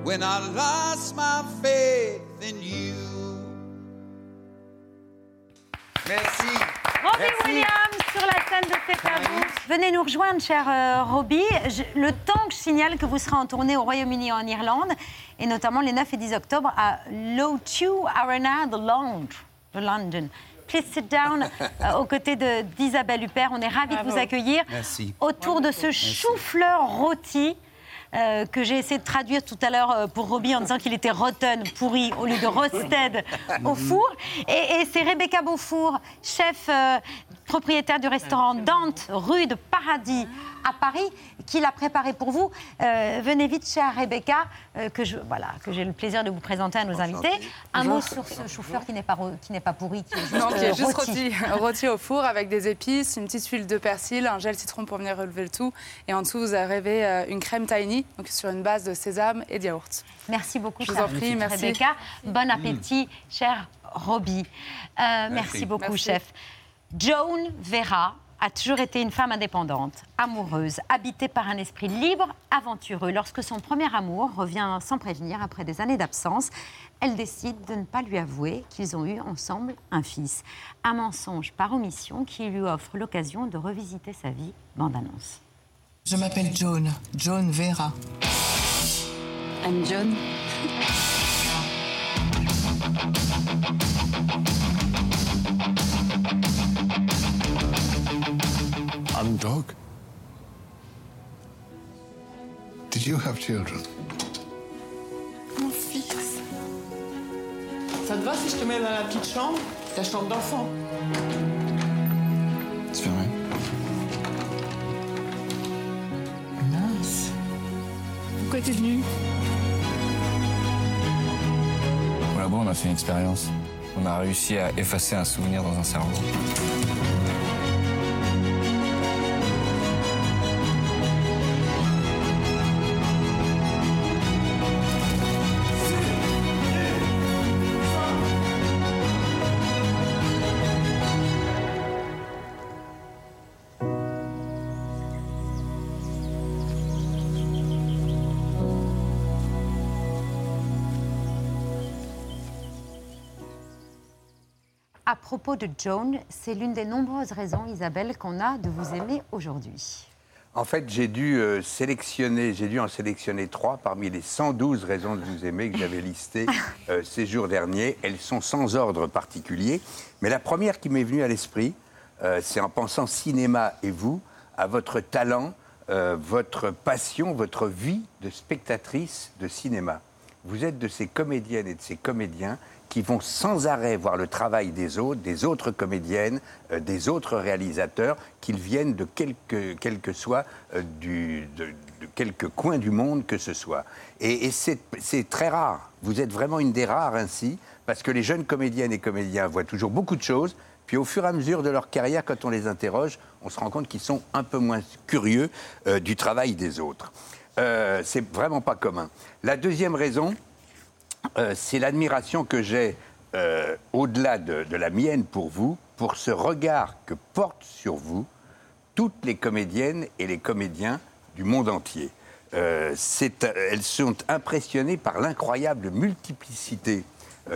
when I lost my faith in you. Merci. Robbie Merci. Williams sur la scène de C'est à vous. Venez nous rejoindre, cher euh, Robbie. Je- le temps que je signale que vous serez en tournée au Royaume-Uni et en Irlande, et notamment les 9 et 10 octobre à l'O2 Arena de Londres, London. Please sit down <laughs> euh, aux côtés de- d'Isabelle Huppert. On est ravis de vous accueillir Merci. autour de ce chou-fleur rôti. euh, que j'ai essayé de traduire tout à l'heure euh, pour Robbie en disant qu'il était rotten, pourri, au lieu de roasted <laughs> au four. Et, et c'est Rebecca Beaufour, chef euh, propriétaire du restaurant Dante, rue de Paradis à Paris, qui l'a préparé pour vous. Euh, venez vite, chère Rebecca, euh, que je voilà, que j'ai le plaisir de vous présenter à nos invités. Un mot sur ce chou-fleur qui n'est pas ro- qui n'est pas pourri, qui est juste, Non, qui euh, est juste rôti. <laughs> rôti. au four avec des épices, une petite huile de persil, un gel citron pour venir relever le tout. Et en dessous, vous avez euh, une crème tiny, donc sur une base de sésame et de yaourt. Merci beaucoup, Je vous chère en prie, merci. Rebecca. Bon appétit, cher Robbie. Euh, merci. beaucoup, Merci. chef. Joan Vera a toujours été une femme indépendante, amoureuse, habitée par un esprit libre, aventureux. Lorsque son premier amour revient sans prévenir après des années d'absence, elle décide de ne pas lui avouer qu'ils ont eu ensemble un fils. Un mensonge par omission qui lui offre l'occasion de revisiter sa vie. Bande-annonce. Je m'appelle Joan, Joan Vera. I'm Joan. I'm Doug. Did you have children? Mon fils. Ça te va si je te mets dans la petite chambre? Ta chambre d'enfant C'est fermé. Mince. Pourquoi t'es venu? Labo, on a fait une expérience. On a réussi à effacer un souvenir dans un cerveau. À propos de Joan, c'est l'une des nombreuses raisons, Isabelle, qu'on a de vous aimer aujourd'hui. En fait, j'ai dû euh, sélectionner, j'ai dû en sélectionner trois parmi les 112 raisons de vous aimer que j'avais listées <laughs> euh, ces jours derniers. Elles sont sans ordre particulier, mais la première qui m'est venue à l'esprit, euh, c'est en pensant cinéma et vous, à votre talent, votre passion, votre vie de spectatrice de cinéma. Vous êtes de ces comédiennes et de ces comédiens qui vont sans arrêt voir le travail des autres, des autres comédiennes, euh, des autres réalisateurs, qu'ils viennent de quelque, quel que soit euh, du, quelque coin du monde que ce soit. Et, c'est très rare. Vous êtes vraiment une des rares ainsi, parce que les jeunes comédiennes et comédiens voient toujours beaucoup de choses, puis au fur et à mesure de leur carrière, quand on les interroge, on se rend compte qu'ils sont un peu moins curieux euh, du travail des autres. Euh, c'est vraiment pas commun. La deuxième raison, euh, c'est l'admiration que j'ai, euh, au-delà de, la mienne pour vous, pour ce regard que portent sur vous toutes les comédiennes et les comédiens du monde entier. Euh, elles sont impressionnées par l'incroyable multiplicité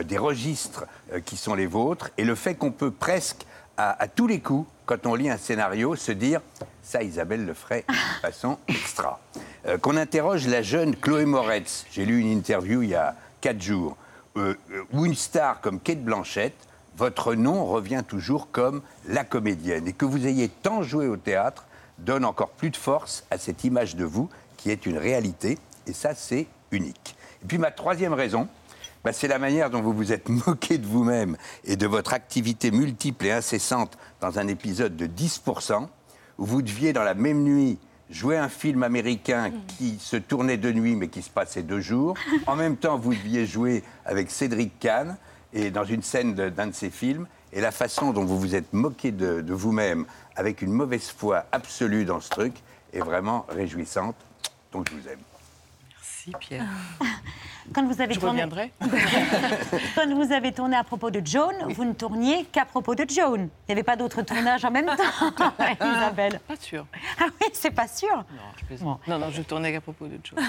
des registres qui sont les vôtres et le fait qu'on peut presque, à, tous les coups, quand on lit un scénario, se dire ça, Isabelle le ferait de façon extra. Qu'on interroge la jeune Chloé Moretz. J'ai lu une interview il y a quatre jours. Euh, euh, ou une star comme Kate Blanchett, votre nom revient toujours comme la comédienne. Et que vous ayez tant joué au théâtre donne encore plus de force à cette image de vous qui est une réalité. Et ça, c'est unique. Et puis ma troisième raison, bah, c'est la manière dont vous vous êtes <laughs> moqué de vous-même et de votre activité multiple et incessante dans un épisode de 10%, où vous deviez, dans la même nuit, jouer un film américain qui se tournait de nuit mais qui se passait deux jours. <laughs> En même temps, vous deviez jouer avec Cédric Kahn et dans une scène d'un de ses films. Et la façon dont vous vous êtes moqué de, de vous-même avec une mauvaise foi absolue dans ce truc est vraiment réjouissante. Donc je vous aime. Merci Pierre. <laughs> Quand vous avez Je tourné... reviendrai. <laughs> Quand vous avez tourné à propos de Joan, vous ne tourniez qu'à propos de Joan. Il n'y avait pas d'autres tournages en même temps, <laughs> Isabelle. Pas sûr. Ah oui, c'est pas sûr. Non, je plaisante. Non, non, je tournais à propos de Joe.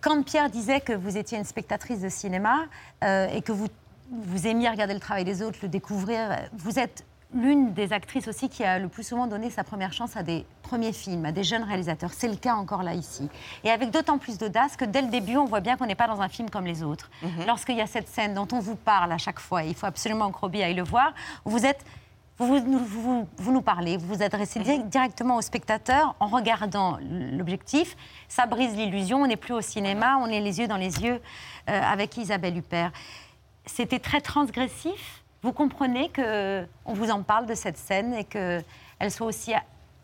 Quand Pierre disait que vous étiez une spectatrice de cinéma euh, et que vous, vous aimiez regarder le travail des autres, le découvrir, vous êtes l'une des actrices aussi qui a le plus souvent donné sa première chance à des premiers films, à des jeunes réalisateurs. C'est le cas encore là ici. Et avec d'autant plus d'audace que dès le début, on voit bien qu'on n'est pas dans un film comme les autres. Mhm. Lorsqu'il y a cette scène dont on vous parle à chaque fois, et il faut absolument que Robbie aille le voir, vous êtes vous, vous, nous- vous- vous nous parlez, vous vous adressez di- directement au spectateur en regardant l'objectif. Ça brise l'illusion, on n'est plus au cinéma, on est les yeux dans les yeux euh, avec Isabelle Huppert. C'était très transgressif. Vous comprenez que on vous en parle de cette scène et qu'elle soit aussi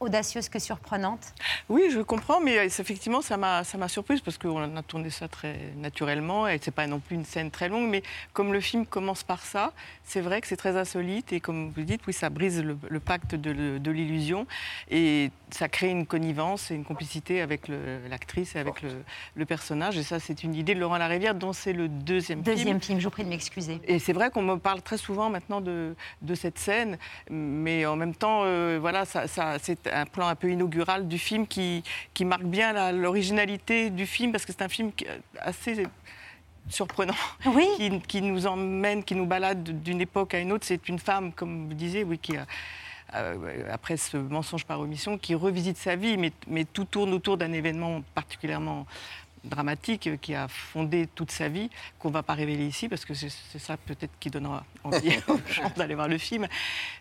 audacieuse que surprenante Oui, je comprends, mais euh, effectivement, ça m'a ça m'a surprise parce qu'on a tourné ça très naturellement et c'est pas non plus une scène très longue, mais comme le film commence par ça, c'est vrai que c'est très insolite et comme vous dites, oui, ça brise le, le pacte de, de l'illusion et ça crée une connivence et une complicité avec l'actrice et avec le, le personnage. Et ça, c'est une idée de Laurent Larivière dont c'est le deuxième, Deuxième film, je vous prie de m'excuser. Et c'est vrai qu'on me parle très souvent maintenant de, de cette scène, mais en même temps, euh, voilà, ça, ça- c'est un plan un peu inaugural du film qui, qui marque bien l'originalité du film, parce que c'est un film qui- assez surprenant, qui, qui nous emmène, qui nous balade d'une époque à une autre. C'est une femme, comme vous disiez, oui, qui a, euh, après ce mensonge par omission, qui revisite sa vie, mais, mais tout tourne autour d'un événement particulièrement dramatique qui a fondé toute sa vie, qu'on ne va pas révéler ici, parce que c'est ça peut-être qui donnera envie <laughs> aux gens d'aller voir le film.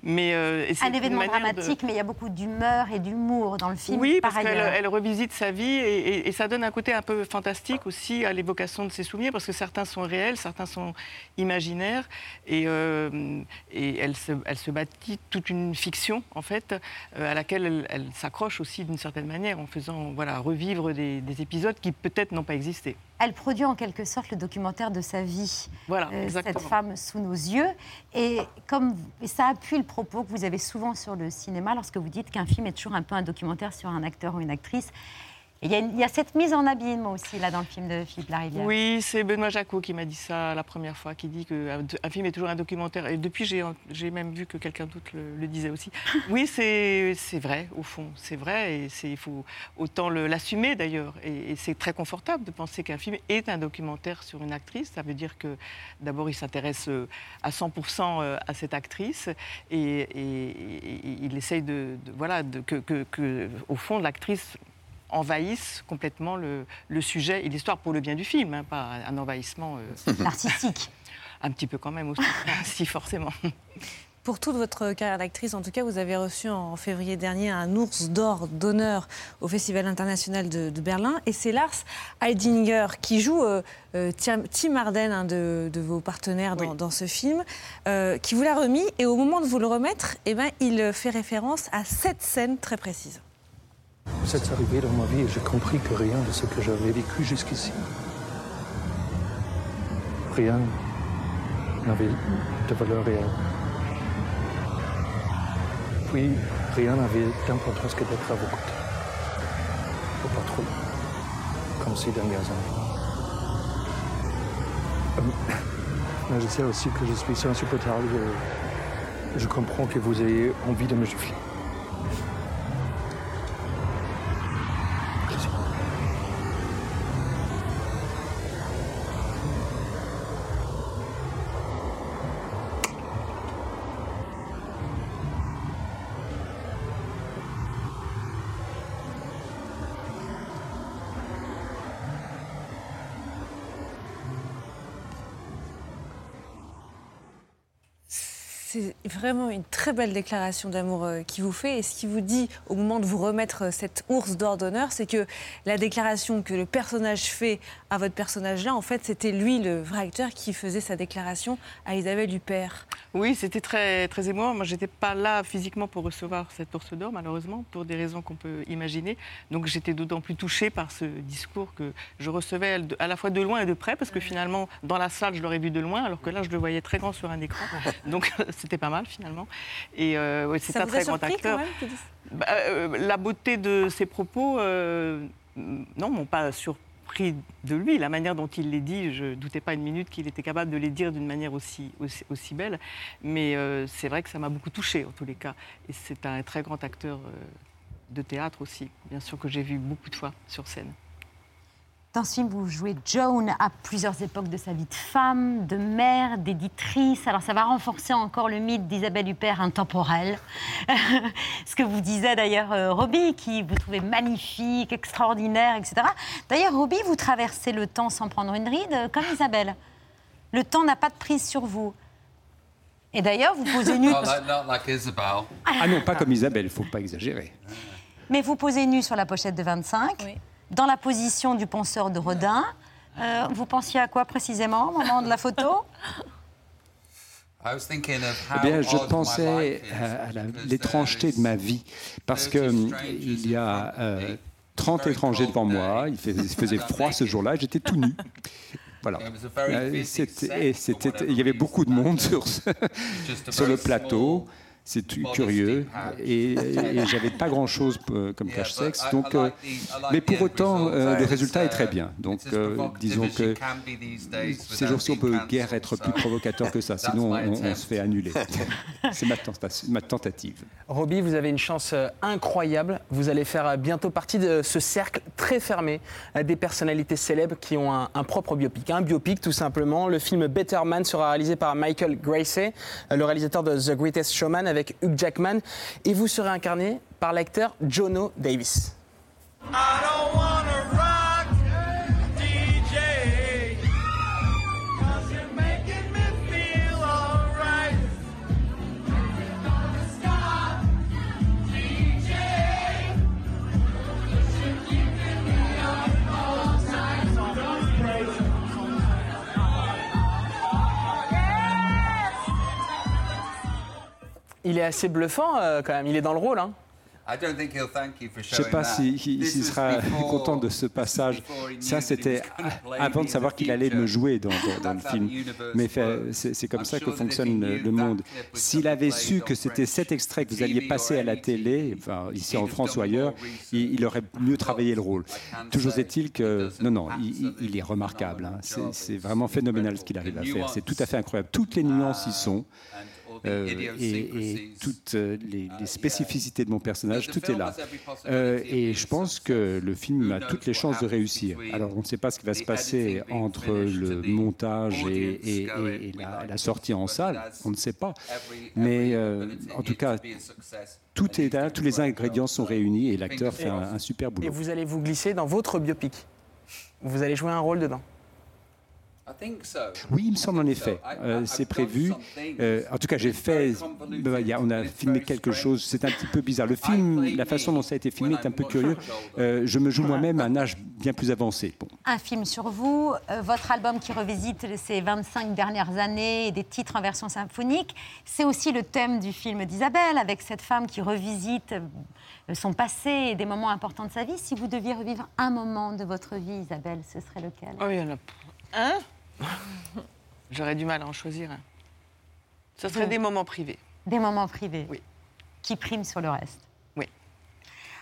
Mais, euh, Un événement de- dramatique, mais il y a beaucoup d'humour et d'humour dans le film. oui, par parce qu'elle elle revisite sa vie et, et- et ça donne un côté un peu fantastique aussi à l'évocation de ses souvenirs, parce que certains sont réels, certains sont imaginaires, et, euh, et elle, se, elle se bâtit toute une fiction, en fait, euh, à laquelle elle, elle s'accroche aussi d'une certaine manière, en faisant voilà, revivre des, des épisodes qui peut-être n'ont pas existé. Elle produit en quelque sorte le documentaire de sa vie, Voilà, euh, cette femme sous nos yeux. Et, comme, et ça appuie le propos que vous avez souvent sur le cinéma lorsque vous dites qu'un film est toujours un peu un documentaire sur un acteur ou une actrice. Il y, a y cette mise en abîme aussi là dans le film de Philippe Larivière. Oui, c'est Benoît Jacot qui m'a dit ça la première fois, qui dit qu'un un film est toujours un documentaire. Et depuis, j'ai même vu que quelqu'un d'autre le, le disait aussi. <laughs> Oui, c'est vrai, au fond, c'est vrai. Et il faut autant l'assumer d'ailleurs. Et, et c'est très confortable de penser qu'un film est un documentaire sur une actrice. Ça veut dire que d'abord, il s'intéresse euh, à 100% euh, à cette actrice. Et, et- et il essaye de, de- voilà, de- que, que- que, au fond, l'actrice envahissent complètement le, le sujet et l'histoire pour le bien du film, hein, pas un envahissement euh, <laughs> artistique. Un petit peu quand même aussi, <laughs> si forcément. Pour toute votre carrière d'actrice, en tout cas, vous avez reçu en février dernier un ours d'or d'honneur au Festival international de, de Berlin. Et c'est Lars Heidinger qui joue euh, euh, Tim Arden, un de, de vos partenaires dans, dans ce film, euh, qui vous l'a remis. Et au moment de vous le remettre, eh ben, il fait référence à cette scène très précise. Vous êtes arrivé dans ma vie et j'ai compris que rien de ce que j'avais vécu jusqu'ici, rien n'avait de valeur réelle. Puis, rien n'avait d'importance que d'être à vos côtés. Ou pas trop, comme dernières années. Euh, Mais je sais aussi que je suis insupportable je comprends que vous ayez envie de me gifler. Vraiment une très belle déclaration d'amour euh, qu'il vous fait. Et ce qu'il vous dit au moment de vous remettre euh, cette ours d'or d'honneur, c'est que la déclaration que le personnage fait à votre personnage-là, en fait, c'était lui, le vrai acteur, qui faisait sa déclaration à Isabelle Huppert. Oui, c'était très, très émouvant. Moi, je n'étais pas là physiquement pour recevoir cette ours d'or, malheureusement, pour des raisons qu'on peut imaginer. Donc, j'étais d'autant plus touchée par ce discours que je recevais à la fois de loin et de près, parce que finalement, dans la salle, je l'aurais vu de loin, alors que là, je le voyais très grand sur un écran. Donc, <laughs> c'était pas mal finalement. Et euh, ouais, c'est un très grand acteur. quand même Bah, euh, la beauté de ses propos, euh, non, m'ont pas surpris de lui. La manière dont il les dit, je ne doutais pas une minute qu'il était capable de les dire d'une manière aussi, aussi, aussi belle. Mais c'est vrai que ça m'a beaucoup touchée en tous les cas. Et c'est un très grand acteur de théâtre aussi, bien sûr que j'ai vu beaucoup de fois sur scène. Dans ce film, vous jouez Joan à plusieurs époques de sa vie de femme, de mère, d'éditrice. Alors ça va renforcer encore le mythe d'Isabelle Huppert intemporelle. <laughs> ce que vous disait d'ailleurs euh, Robbie, qui vous trouvez magnifique, extraordinaire, etc. D'ailleurs, Robbie, vous traversez le temps sans prendre une ride, euh, comme Isabelle. Le temps n'a pas de prise sur vous. Et d'ailleurs, vous posez nu. <laughs> Not like, not like Isabel. Ah non, pas comme Isabelle, il faut pas exagérer. Mais vous posez nu sur la pochette de 25, dans la position du penseur de Rodin. Euh, vous pensiez à quoi précisément au moment de la photo? I was thinking of how Eh bien, je pensais is, à l'étrangeté de ma vie, parce que hum, il y a euh, 30 étrangers devant moi, il faisait, il faisait froid ce jour-là, j'étais tout nu. Voilà. Euh, c'était- et c'était- il y avait beaucoup de monde sur, ce- sur le plateau. C'est curieux et, et j'avais pas grand chose comme cache-sexe. Donc, euh, mais pour autant, euh, le résultat est très bien. Donc, euh, disons que ces jours-ci, on peut guère être plus provocateur que ça. <laughs> Sinon, on, on se fait annuler. <laughs> C'est ma, tenta- ma tentative. Robbie, vous avez une chance euh, incroyable. Vous allez faire euh, bientôt partie de ce cercle très fermé euh, des personnalités célèbres qui ont un, un propre biopic. Un biopic, tout simplement. Le film Better Man sera réalisé par Michael Gracey, euh, le réalisateur de The Greatest Showman avec Hugh Jackman. Et vous serez incarné par l'acteur Jono Davis. Il est assez bluffant euh, quand même. Il est dans le rôle. Hein. I don't think he'll thank you for Je ne sais showing pas s'il sera before- content de ce passage. Ça, that he c'était avant de in savoir the qu'il allait me jouer dans, dans- dans le film. Mais c'est comme ça que fonctionne le, monde. S'il avait su on que c'était cet extrait que vous alliez TV passer à la télé, enfin, ici en France ou ailleurs, il, il aurait mieux travaillé le rôle. Toujours est-il que non, non, il, est remarquable. hein. C'est c'est vraiment phénoménal ce qu'il arrive à faire. C'est tout à fait incroyable. Toutes les nuances y sont. Euh, et, et toutes euh, les, les spécificités de mon personnage, tout est là. Euh, et je pense que le film a toutes les chances de réussir. Alors, on ne sait pas ce qui va se passer entre le montage et, et- et- et la, la sortie en salle, on ne sait pas. Mais euh, en tout cas, tout est là, tous les ingrédients sont réunis et l'acteur fait un, un super Et boulot. vous allez vous glisser dans votre biopic. Vous allez jouer un rôle dedans. I think so. Oui, il me semble en effet. Euh, c'est prévu. Euh, en tout cas, j'ai fait. a- on a filmé quelque chose. C'est un petit peu bizarre. Le film, la façon dont ça a été filmé est un peu curieux. Euh, je me joue moi-même à un âge bien plus avancé. Bon. Un film sur vous, euh, votre album qui revisite ces 25 dernières années et des titres en version symphonique. C'est aussi le thème du film d'Isabelle, avec cette femme qui revisite son passé et des moments importants de sa vie. Si vous deviez revivre un moment de votre vie, Isabelle, ce serait lequel? Oh, il y en a un? <laughs> J'aurais du mal à en choisir un. Ce serait des moments privés. Des moments privés Oui. qui priment sur le reste. Oui.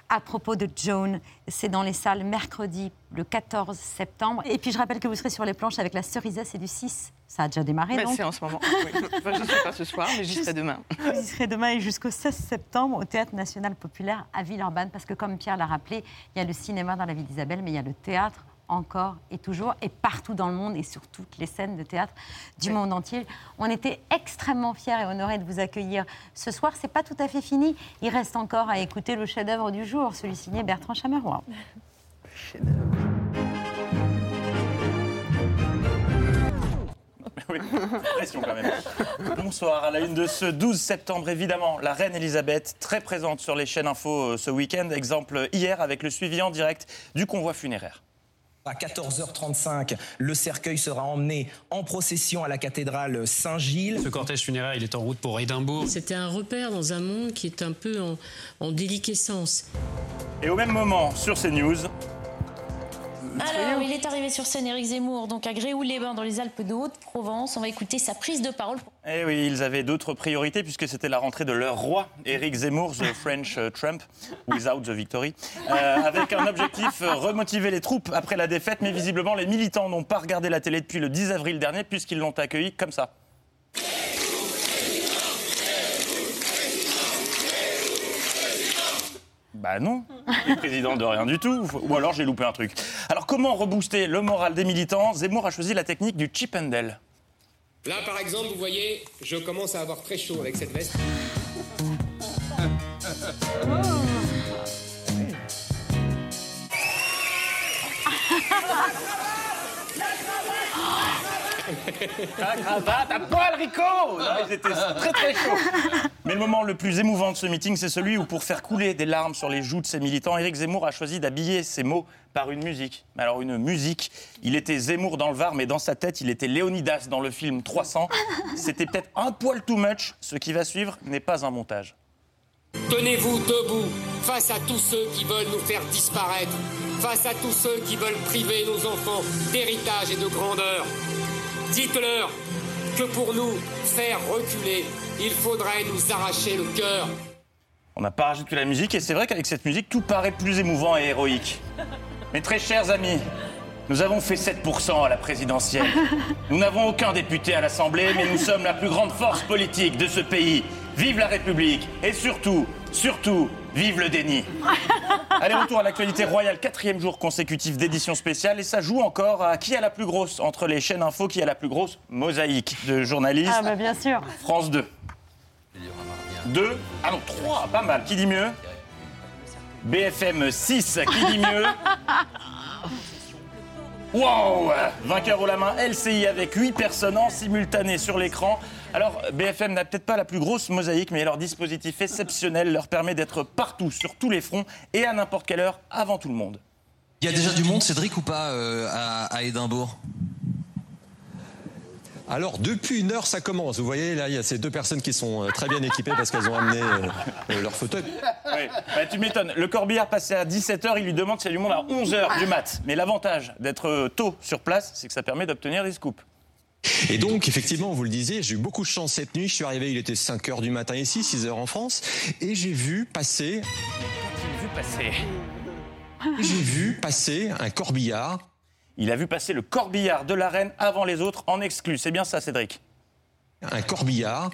À propos de Joan, c'est dans les salles mercredi, le 14 septembre. Et puis je rappelle que vous serez sur les planches avec la cerisette, c'est du 6. Ça a déjà démarré, Ben, donc. c'est en ce moment. Oui. Enfin, je ne suis pas ce soir, mais j'y serai demain. <laughs> Vous y serez demain et jusqu'au 16 septembre au Théâtre National Populaire à Villeurbanne, parce que comme Pierre l'a rappelé, il y a le cinéma dans la vie d'Isabelle, mais il y a le théâtre encore et toujours, et partout dans le monde, et sur toutes les scènes de théâtre du monde entier. On était extrêmement fiers et honorés de vous accueillir ce soir. C'est pas tout à fait fini. Il reste encore à écouter le chef-d'œuvre du jour, celui signé Bertrand Chameroy. Oui, pression quand même. Bonsoir. À la une de ce 12 septembre, évidemment, la reine Elisabeth, très présente sur les chaînes info euh, ce week-end. Exemple hier avec le suivi en direct du convoi funéraire. À 14h35, le cercueil sera emmené en procession à la cathédrale Saint-Gilles. Ce cortège funéraire, il est en route pour Édimbourg. C'était un repère dans un monde qui est un peu en, en déliquescence. Et au même moment, sur CNews, Alors, il est arrivé sur scène Éric Zemmour, donc à Gréoux-les-Bains, dans les Alpes de Haute-Provence. On va écouter sa prise de parole. Eh oui, ils avaient d'autres priorités puisque c'était la rentrée de leur roi, Éric Zemmour, the <laughs> French euh, Trump, without the victory, euh, avec un objectif euh, remotiver les troupes après la défaite. Mais visiblement, les militants n'ont pas regardé la télé depuis le 10 avril dernier puisqu'ils l'ont accueilli comme ça. Bah non, le président de rien du tout. Ou alors j'ai loupé un truc. Alors comment rebooster le moral des militants Zemmour a choisi la technique du chip and Dale. Là, par exemple, vous voyez, je commence à avoir très chaud avec cette veste. <laughs> Ta cravate à poil, Rico Non, Ils étaient très très chauds. Mais le moment le plus émouvant de ce meeting, c'est celui où, pour faire couler des larmes sur les joues de ses militants, Éric Zemmour a choisi d'habiller ses mots par une musique. Mais Alors une musique, il était Zemmour dans le Var, mais dans sa tête, il était Léonidas dans le film 300. C'était peut-être un poil too much. Ce qui va suivre n'est pas un montage. Tenez-vous debout face à tous ceux qui veulent nous faire disparaître, face à tous ceux qui veulent priver nos enfants d'héritage et de grandeur. Dites-leur que pour nous faire reculer, il faudrait nous arracher le cœur. On n'a pas rajouté la musique et c'est vrai qu'avec cette musique, tout paraît plus émouvant et héroïque. Mes très chers amis, nous avons fait 7% à la présidentielle. Nous n'avons aucun député à l'Assemblée, mais nous sommes la plus grande force politique de ce pays. Vive la République et surtout, surtout, vive le déni. <laughs> Allez, retour à l'actualité royale, quatrième jour consécutif d'édition spéciale et ça joue encore à qui a la plus grosse entre les chaînes info, qui a la plus grosse mosaïque de journalistes. Ah, bah bien sûr. France 2. 2, ah non, 3, pas mal. Qui dit mieux? BFM 6, qui dit mieux? <laughs> Wow Vainqueur au la main, LCI avec 8 personnes en simultané sur l'écran. Alors, BFM n'a peut-être pas la plus grosse mosaïque, mais leur dispositif exceptionnel leur permet d'être partout, sur tous les fronts et à n'importe quelle heure, avant tout le monde. Il y a déjà du monde, Cédric, ou pas, euh, à, à Édimbourg? Alors, depuis une heure, ça commence. Vous voyez, là, il y a ces deux personnes qui sont euh, très bien équipées parce qu'elles ont amené euh, euh, leur fauteuil. Oui, bah, tu m'étonnes. Le corbillard passé à 17h, il lui demande s'il y a du monde à 11h du mat. Mais l'avantage d'être tôt sur place, c'est que ça permet d'obtenir des scoops. Et donc, effectivement, vous le disiez, j'ai eu beaucoup de chance cette nuit. Je suis arrivé, il était 5 heures du matin ici, 6 heures en France, et j'ai vu passer, J'ai vu passer? j'ai vu passer un corbillard. Il a vu passer le corbillard de la reine avant les autres en exclu. C'est bien ça, Cédric? Un corbillard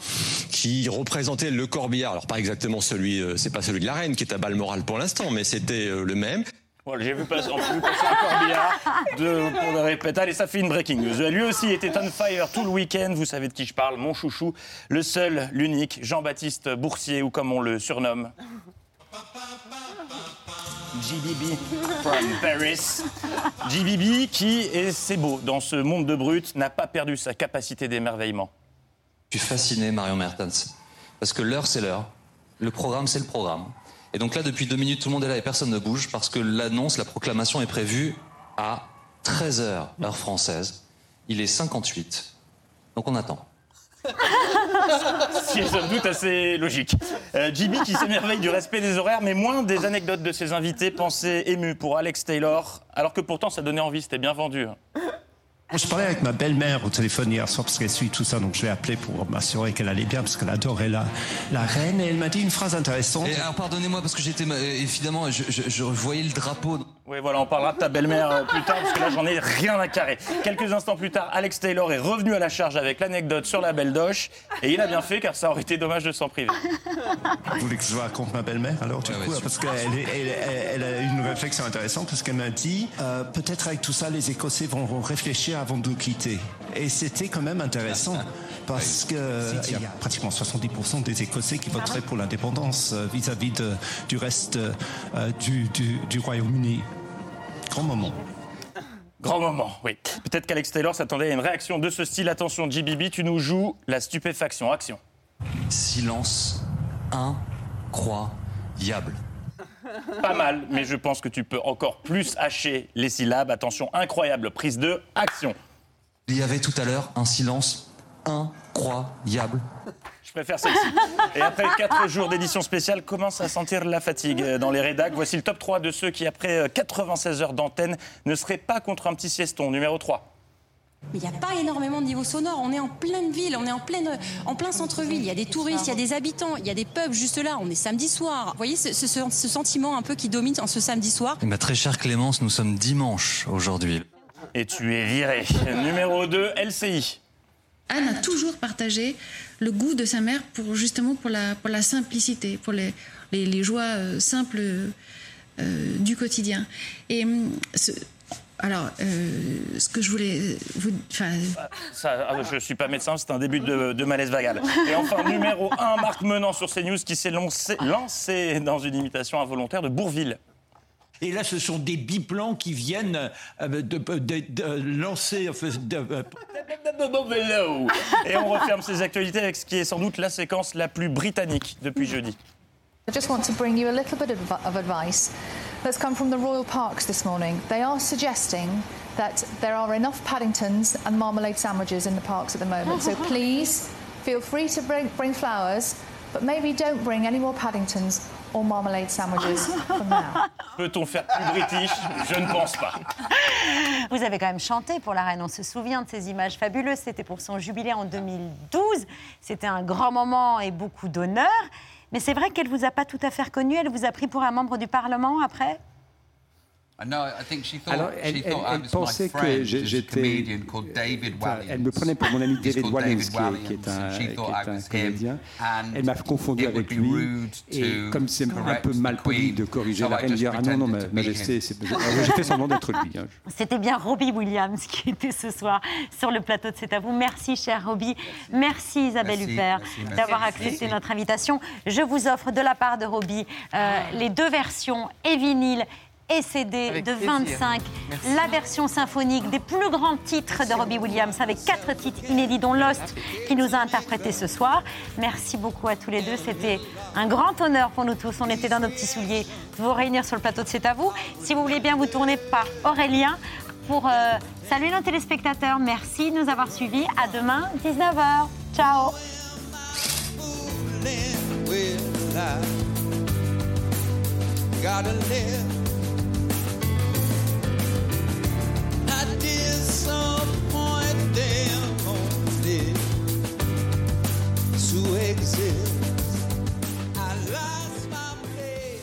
qui représentait le corbillard. Alors pas exactement celui, euh, c'est pas celui de la reine qui est à Balmoral pour l'instant, mais c'était euh, le même. Voilà, J'ai vu passer, on a vu passer un pour le répète. Allez, ça fait une breaking news. Lui aussi était on fire tout le week-end. Vous savez de qui je parle, mon chouchou, le seul, l'unique, Jean-Baptiste Boursier, ou comme on le surnomme. GBB from Paris. GBB qui, et c'est beau, dans ce monde de brut, n'a pas perdu sa capacité d'émerveillement. Je suis fasciné, Marion Mertens. Parce que l'heure, c'est l'heure. Le programme, c'est le programme. Et donc là, depuis deux minutes, tout le monde est là et personne ne bouge parce que l'annonce, la proclamation est prévue à 13h, heure française. Il est 58. Donc on attend. Ce qui toute assez logique. Euh, JB qui s'émerveille du respect des horaires, mais moins des anecdotes de ses invités. Pensée émue pour Alex Taylor, alors que pourtant ça donnait envie, c'était bien vendu. Hein. Je parlais avec ma belle-mère au téléphone hier soir parce qu'elle suit tout ça, donc je l'ai appelée pour m'assurer qu'elle allait bien parce qu'elle adorait la, la reine et elle m'a dit une phrase intéressante. Et alors pardonnez-moi parce que j'étais euh, évidemment, je, je- je voyais le drapeau. Oui, voilà, on parlera de ta belle-mère euh, plus tard, parce que là, j'en ai rien à carrer. Quelques instants plus tard, Alex Taylor est revenu à la charge avec l'anecdote sur la belle Doche, et il a bien fait, car ça aurait été dommage de s'en priver. Vous voulez que je vous raconte ma belle-mère alors du coup? Parce qu'elle elle, elle- elle a eu une réflexion intéressante parce qu'elle m'a dit euh, peut-être avec tout ça les Écossais vont vont réfléchir avant de nous quitter. Et c'était quand même intéressant parce que il y a pratiquement 70% des Écossais qui voteraient pour l'indépendance euh, vis-à-vis de- du reste euh, du, du- du Royaume-Uni. Grand moment. Grand moment, oui. Peut-être qu'Alex Taylor s'attendait à une réaction de ce style. Attention, JBB, tu nous joues la stupéfaction. Action. Silence incroyable. <laughs> Pas mal, mais je pense que tu peux encore plus hacher les syllabes. Attention, incroyable prise de action. Il y avait tout à l'heure un silence incroyable. Je Je préfère celle-ci. Et après 4 jours d'édition spéciale, commence à sentir la fatigue dans les rédacs. Voici le top 3 de ceux qui, après 96 heures d'antenne, ne seraient pas contre un petit sieston. Numéro 3. Mais il n'y a pas énormément de niveau sonore. On est en pleine ville, on est en, pleine, en plein centre-ville. Il y a des touristes, il y a des habitants, il y a des pubs juste là. On est samedi soir. Vous voyez ce, ce- ce sentiment un peu qui domine en ce samedi soir? Ma très chère Clémence, nous sommes dimanche aujourd'hui. Et tu es viré. <laughs> Numéro 2, LCI. Anne a toujours partagé le goût de sa mère pour justement pour la, pour la simplicité, pour les, les, les joies euh, simples euh, du quotidien. Et hum, ce- alors, euh, ce que je voulais vous, enfin, Ça, ah, je ne suis pas médecin, c'est un début de, de malaise vagal. Et enfin, <laughs> numéro 1, Marc Menant sur CNews qui s'est lancé, lancé dans une imitation involontaire de Bourville. Et là, ce sont des biplans qui viennent euh, de, de- de lancer. enfin, de- euh, Et on referme ces actualités avec ce qui est sans doute la séquence la plus britannique depuis jeudi. I just want to bring you a little bit of, of advice that's come from the Royal Parks this morning. They are suggesting that there are enough Paddingtons and marmalade sandwiches in the parks at the moment. So <laughs> please feel free to bring, bring flowers, but maybe don't bring any more Paddingtons or marmalade sandwiches from now. <laughs> Peut-on faire plus british? Je ne pense pas. <laughs> Vous avez quand même chanté pour la reine. On se souvient de ces images fabuleuses. C'était pour son jubilé en 2012. C'était un grand moment et beaucoup d'honneur. Mais c'est vrai qu'elle vous a pas tout à fait reconnu. Elle vous a pris pour un membre du Parlement après? Alors, elle, elle- elle pensait que j'étais. enfin, elle me prenait pour mon ami <laughs> David Walliams, qui est, qui est un, qui est un comédien. Elle m'a confondu avec lui. Et comme c'est un peu mal poli de corriger la reine, dire Ah non, non, ma majesté, c'est- j'ai fait semblant d'être lui. hein. <laughs> C'était bien Robbie Williams qui était ce soir sur le plateau de C'est à vous. Merci, cher Robbie. Merci, Isabelle Merci, Huppert, d'avoir Merci. accepté notre invitation. Je vous offre de la part de Robbie euh, les deux versions et vinyle et CD Avec de plaisir. 25, Merci. la version symphonique des plus grands titres de Robbie Williams avec quatre titres inédits dont Lost qui nous a interprétés ce soir. Merci beaucoup à tous les deux, c'était un grand honneur pour nous tous. On était dans nos petits souliers de vous réunir sur le plateau de C'est à vous. Si vous voulez bien vous tourner par Aurélien pour euh, saluer nos téléspectateurs. Merci de nous avoir suivis. À demain, 19h. Ciao. Gotta live. Disappoint them only to exist.